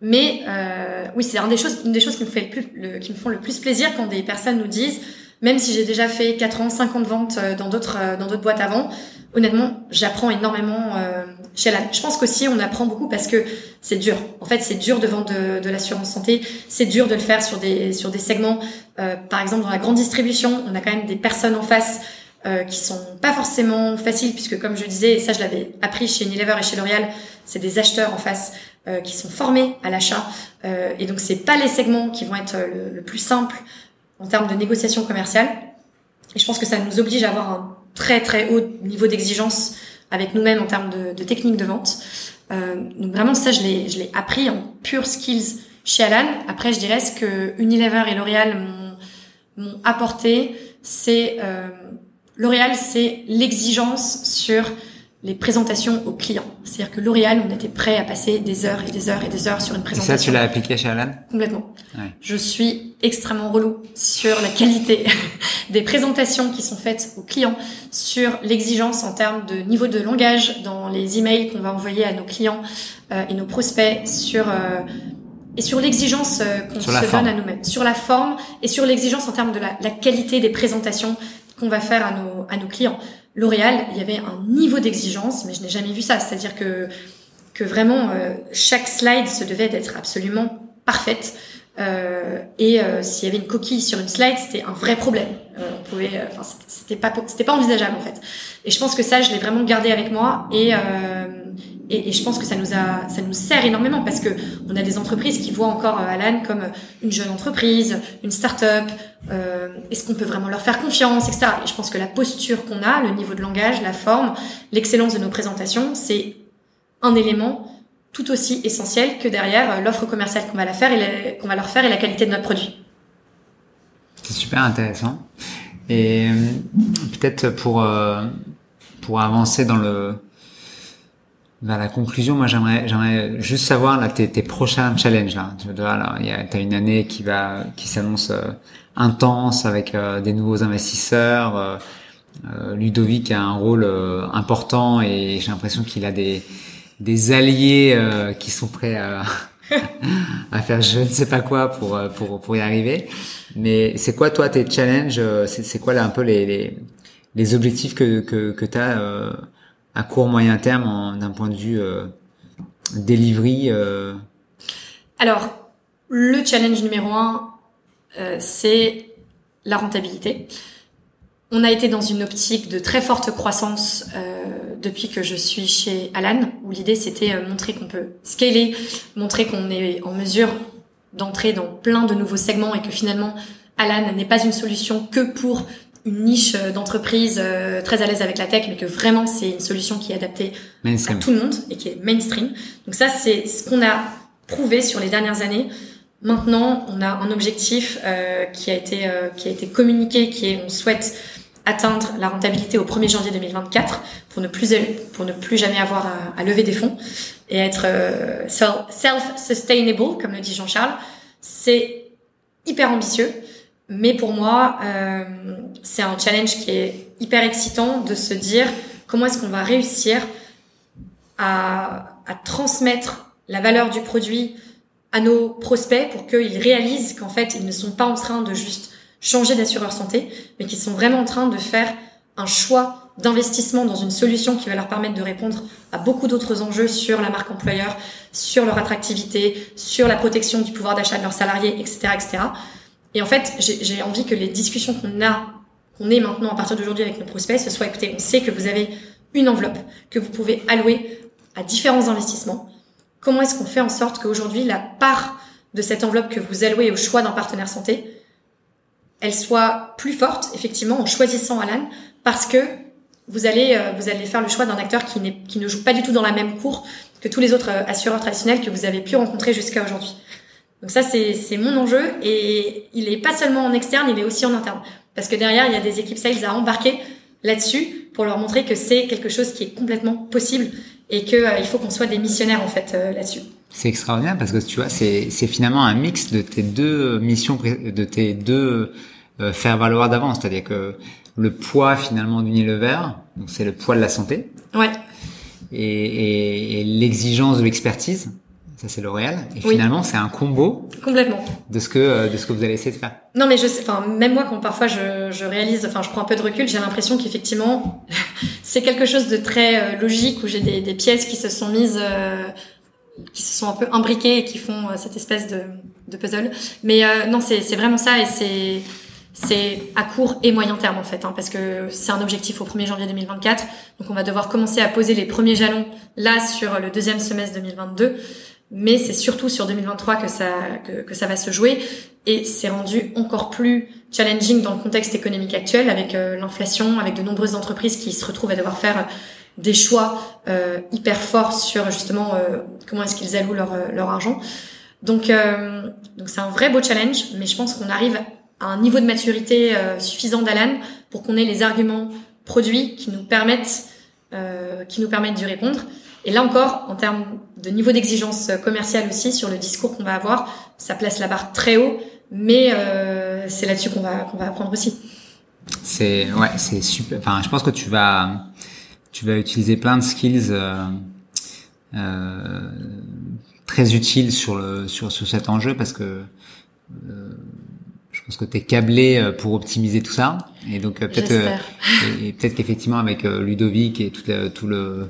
Mais euh, oui, c'est une des choses, une des choses qui me fait le plus, qui me font le plus plaisir quand des personnes nous disent, même si j'ai déjà fait 4 ans, 5 ans de vente euh, dans d'autres euh, dans d'autres boîtes avant, honnêtement, j'apprends énormément euh, chez la. Je pense qu'aussi on apprend beaucoup parce que c'est dur. En fait, c'est dur de vendre de, de l'assurance santé. C'est dur de le faire sur des sur des segments. Euh, par exemple, dans la grande distribution, on a quand même des personnes en face euh, qui sont pas forcément faciles puisque comme je disais, ça je l'avais appris chez Unilever et chez L'Oréal, c'est des acheteurs en face euh, qui sont formés à l'achat euh, et donc c'est pas les segments qui vont être le, le, plus simple en termes de négociation commerciale. Et je pense que ça nous oblige à avoir un très très haut niveau d'exigence avec nous-mêmes en termes de, de technique de vente. Euh, donc vraiment ça je l'ai je l'ai appris en pure skills chez Alan. Après je dirais ce que Unilever et L'Oréal m'ont apporté, c'est euh, L'Oréal, c'est l'exigence sur les présentations aux clients. C'est-à-dire que L'Oréal, on était prêt à passer des heures et des heures et des heures sur une présentation. Et ça, tu l'as appliqué chez Alan? Complètement. Ouais. Je suis extrêmement relou sur la qualité des présentations qui sont faites aux clients, sur l'exigence en termes de niveau de langage dans les emails qu'on va envoyer à nos clients euh, et nos prospects, sur euh, et sur l'exigence euh, qu'on se donne à nous-mêmes, sur la forme et sur l'exigence en termes de la, la qualité des présentations qu'on va faire à nos, à nos clients. L'Oréal, il y avait un niveau d'exigence, mais je n'ai jamais vu ça. C'est-à-dire que, que vraiment, euh, chaque slide se devait d'être absolument parfaite. Euh, et euh, s'il y avait une coquille sur une slide, c'était un vrai problème. Euh, on pouvait, euh, enfin, c'était pas, c'était pas envisageable en fait. Et je pense que ça, je l'ai vraiment gardé avec moi. Et et, je pense que ça nous a, ça nous sert énormément parce que on a des entreprises qui voient encore euh, Alan comme une jeune entreprise, une start-up. Euh, Est-ce qu'on peut vraiment leur faire confiance, etc. Et je pense que la posture qu'on a, le niveau de langage, la forme, l'excellence de nos présentations, c'est un élément tout aussi essentiel que derrière euh, l'offre commerciale qu'on va qu'on va leur faire et la qualité de notre produit. C'est super intéressant. Et euh, peut-être pour pour avancer dans le vers la conclusion, moi j'aimerais j'aimerais juste savoir là tes, tes prochains challenges là. Tu vois là, t'as une année qui va qui s'annonce euh, intense avec euh, des nouveaux investisseurs. Euh, euh Ludovic a un rôle important et j'ai l'impression qu'il a des des alliés qui sont prêts à à faire je ne sais pas quoi pour pour pour y arriver. Mais c'est quoi toi tes challenges C'est quoi là un peu les les, les objectifs que que que t'as à court moyen terme d'un point de vue euh, delivery euh... Alors, le challenge numéro un, euh, c'est la rentabilité. On a été dans une optique de très forte croissance euh, depuis que je suis chez Alan, où l'idée c'était montrer qu'on peut scaler, montrer qu'on est en mesure d'entrer dans plein de nouveaux segments et que finalement Alan n'est pas une solution que pour une niche euh, d'entreprise euh, très à l'aise avec la tech, mais que vraiment c'est une solution qui est adaptée à tout le monde et qui est mainstream. Donc ça, c'est ce qu'on a prouvé sur les dernières années. Maintenant, on a un objectif euh, qui a été euh, qui a été communiqué, qui est on souhaite atteindre la rentabilité au 1er janvier 2024 pour ne plus pour ne plus jamais avoir à, à lever des fonds et être self-sustainable, comme le dit Jean-Charles. C'est hyper ambitieux. Mais pour moi, euh, c'est un challenge qui est hyper excitant de se dire comment est-ce qu'on va réussir à, transmettre la valeur du produit à nos prospects pour qu'ils réalisent qu'en fait, ils ne sont pas en train de juste changer d'assureur santé, mais qu'ils sont vraiment en train de faire un choix d'investissement dans une solution qui va leur permettre de répondre à beaucoup d'autres enjeux sur la marque employeur, sur leur attractivité, sur la protection du pouvoir d'achat de leurs salariés, etc., etc. Et en fait, j'ai envie que les discussions qu'on a, qu'on ait maintenant à partir d'aujourd'hui avec nos prospects, ce soit écoutez, on sait que vous avez une enveloppe que vous pouvez allouer à différents investissements. Comment est-ce qu'on fait en sorte qu'aujourd'hui, la part de cette enveloppe que vous allouez au choix d'un partenaire santé, elle soit plus forte, effectivement, en choisissant Alan, parce que vous allez, euh, vous allez faire le choix d'un acteur qui, qui ne joue pas du tout dans la même cour que tous les autres euh, assureurs traditionnels que vous avez pu rencontrer jusqu'à aujourd'hui. Donc ça, c'est mon enjeu et il est pas seulement en externe, il est aussi en interne. Parce que derrière, il y a des équipes sales à embarquer là-dessus pour leur montrer que c'est quelque chose qui est complètement possible et qu'il euh, il faut qu'on soit des missionnaires en fait euh, là-dessus. C'est extraordinaire parce que tu vois, c'est finalement un mix de tes deux missions, de tes deux euh, faire valoir d'avance. C'est-à-dire que le poids finalement d'Unilever, donc c'est le poids de la santé. Ouais. Et, et, et l'exigence de l'expertise, ça c'est L'Oréal. Et finalement, c'est un combo. Complètement. De ce que euh, de ce que vous allez essayer de faire. Non, mais je sais, enfin, même moi, quand parfois je, je réalise, enfin, je prends un peu de recul, j'ai l'impression qu'effectivement, c'est quelque chose de très euh, logique où j'ai des, des, pièces qui se sont mises, euh, qui se sont un peu imbriquées et qui font cette espèce de, de puzzle. Mais non, c'est vraiment ça et c'est c'est à court et moyen terme en fait, hein, parce que c'est un objectif au 1er janvier 2024. Donc on va devoir commencer à poser les premiers jalons là sur le deuxième semestre 2022 mais c'est surtout sur 2023 que ça que, que ça va se jouer et c'est rendu encore plus challenging dans le contexte économique actuel avec euh, l'inflation, avec de nombreuses entreprises qui se retrouvent à devoir faire des choix euh, hyper forts sur justement euh, comment est-ce qu'ils allouent leur, leur argent. Donc donc c'est un vrai beau challenge, mais je pense qu'on arrive un niveau de maturité suffisant d'Alan pour qu'on ait les arguments produits qui nous permettent qui nous permettent d'y répondre. Et là encore, en termes de niveau d'exigence commerciale aussi, sur le discours qu'on va avoir, ça place la barre très haut, mais euh, c'est là-dessus qu'on va, qu'on va apprendre aussi. C'est ouais, c'est super. Enfin, je pense que tu vas tu vas utiliser plein de skills euh, euh, très utiles sur le sur sur cet enjeu parce que euh, pense que tu es câblé euh, pour optimiser tout ça. Et donc euh, peut-être et, peut-être qu'effectivement avec Ludovic et tout, tout le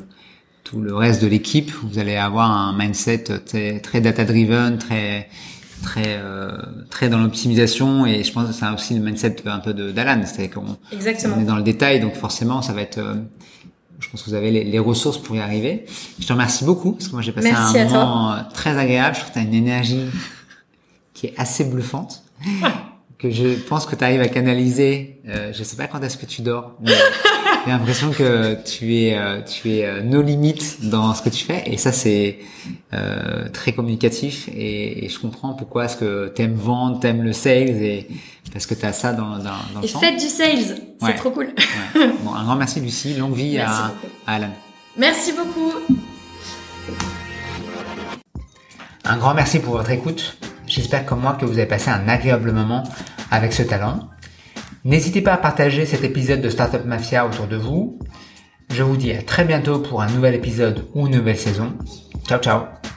tout le reste de l'équipe, vous allez avoir un mindset très, très data driven, très très euh, très dans l'optimisation. Et je pense que c'est aussi le mindset un peu de d'Alan, c'est-à-dire qu'on est dans le détail, donc forcément ça va être euh, je pense que vous avez les, les, ressources pour y arriver. Je te remercie beaucoup parce que moi j'ai passé un moment euh, très agréable. Je trouve que tu as une énergie qui est assez bluffante, que je pense que tu arrives à canaliser. Euh, je sais pas quand est-ce que tu dors. Mais j'ai l'impression que tu es, euh, tu es euh, nos limites dans ce que tu fais, et ça c'est euh, très communicatif. Et, et, je comprends pourquoi est-ce que t'aimes vendre, t'aimes le sales, et parce que t'as ça dans, dans, dans le Et faites du sales, c'est trop cool. Ouais. Bon, un grand merci Lucie, longue vie à, à Alan. Merci beaucoup. Un grand merci pour votre écoute. J'espère comme moi que vous avez passé un agréable moment avec ce talent. N'hésitez pas à partager cet épisode de Startup Mafia autour de vous. Je vous dis à très bientôt pour un nouvel épisode ou une nouvelle saison. Ciao ciao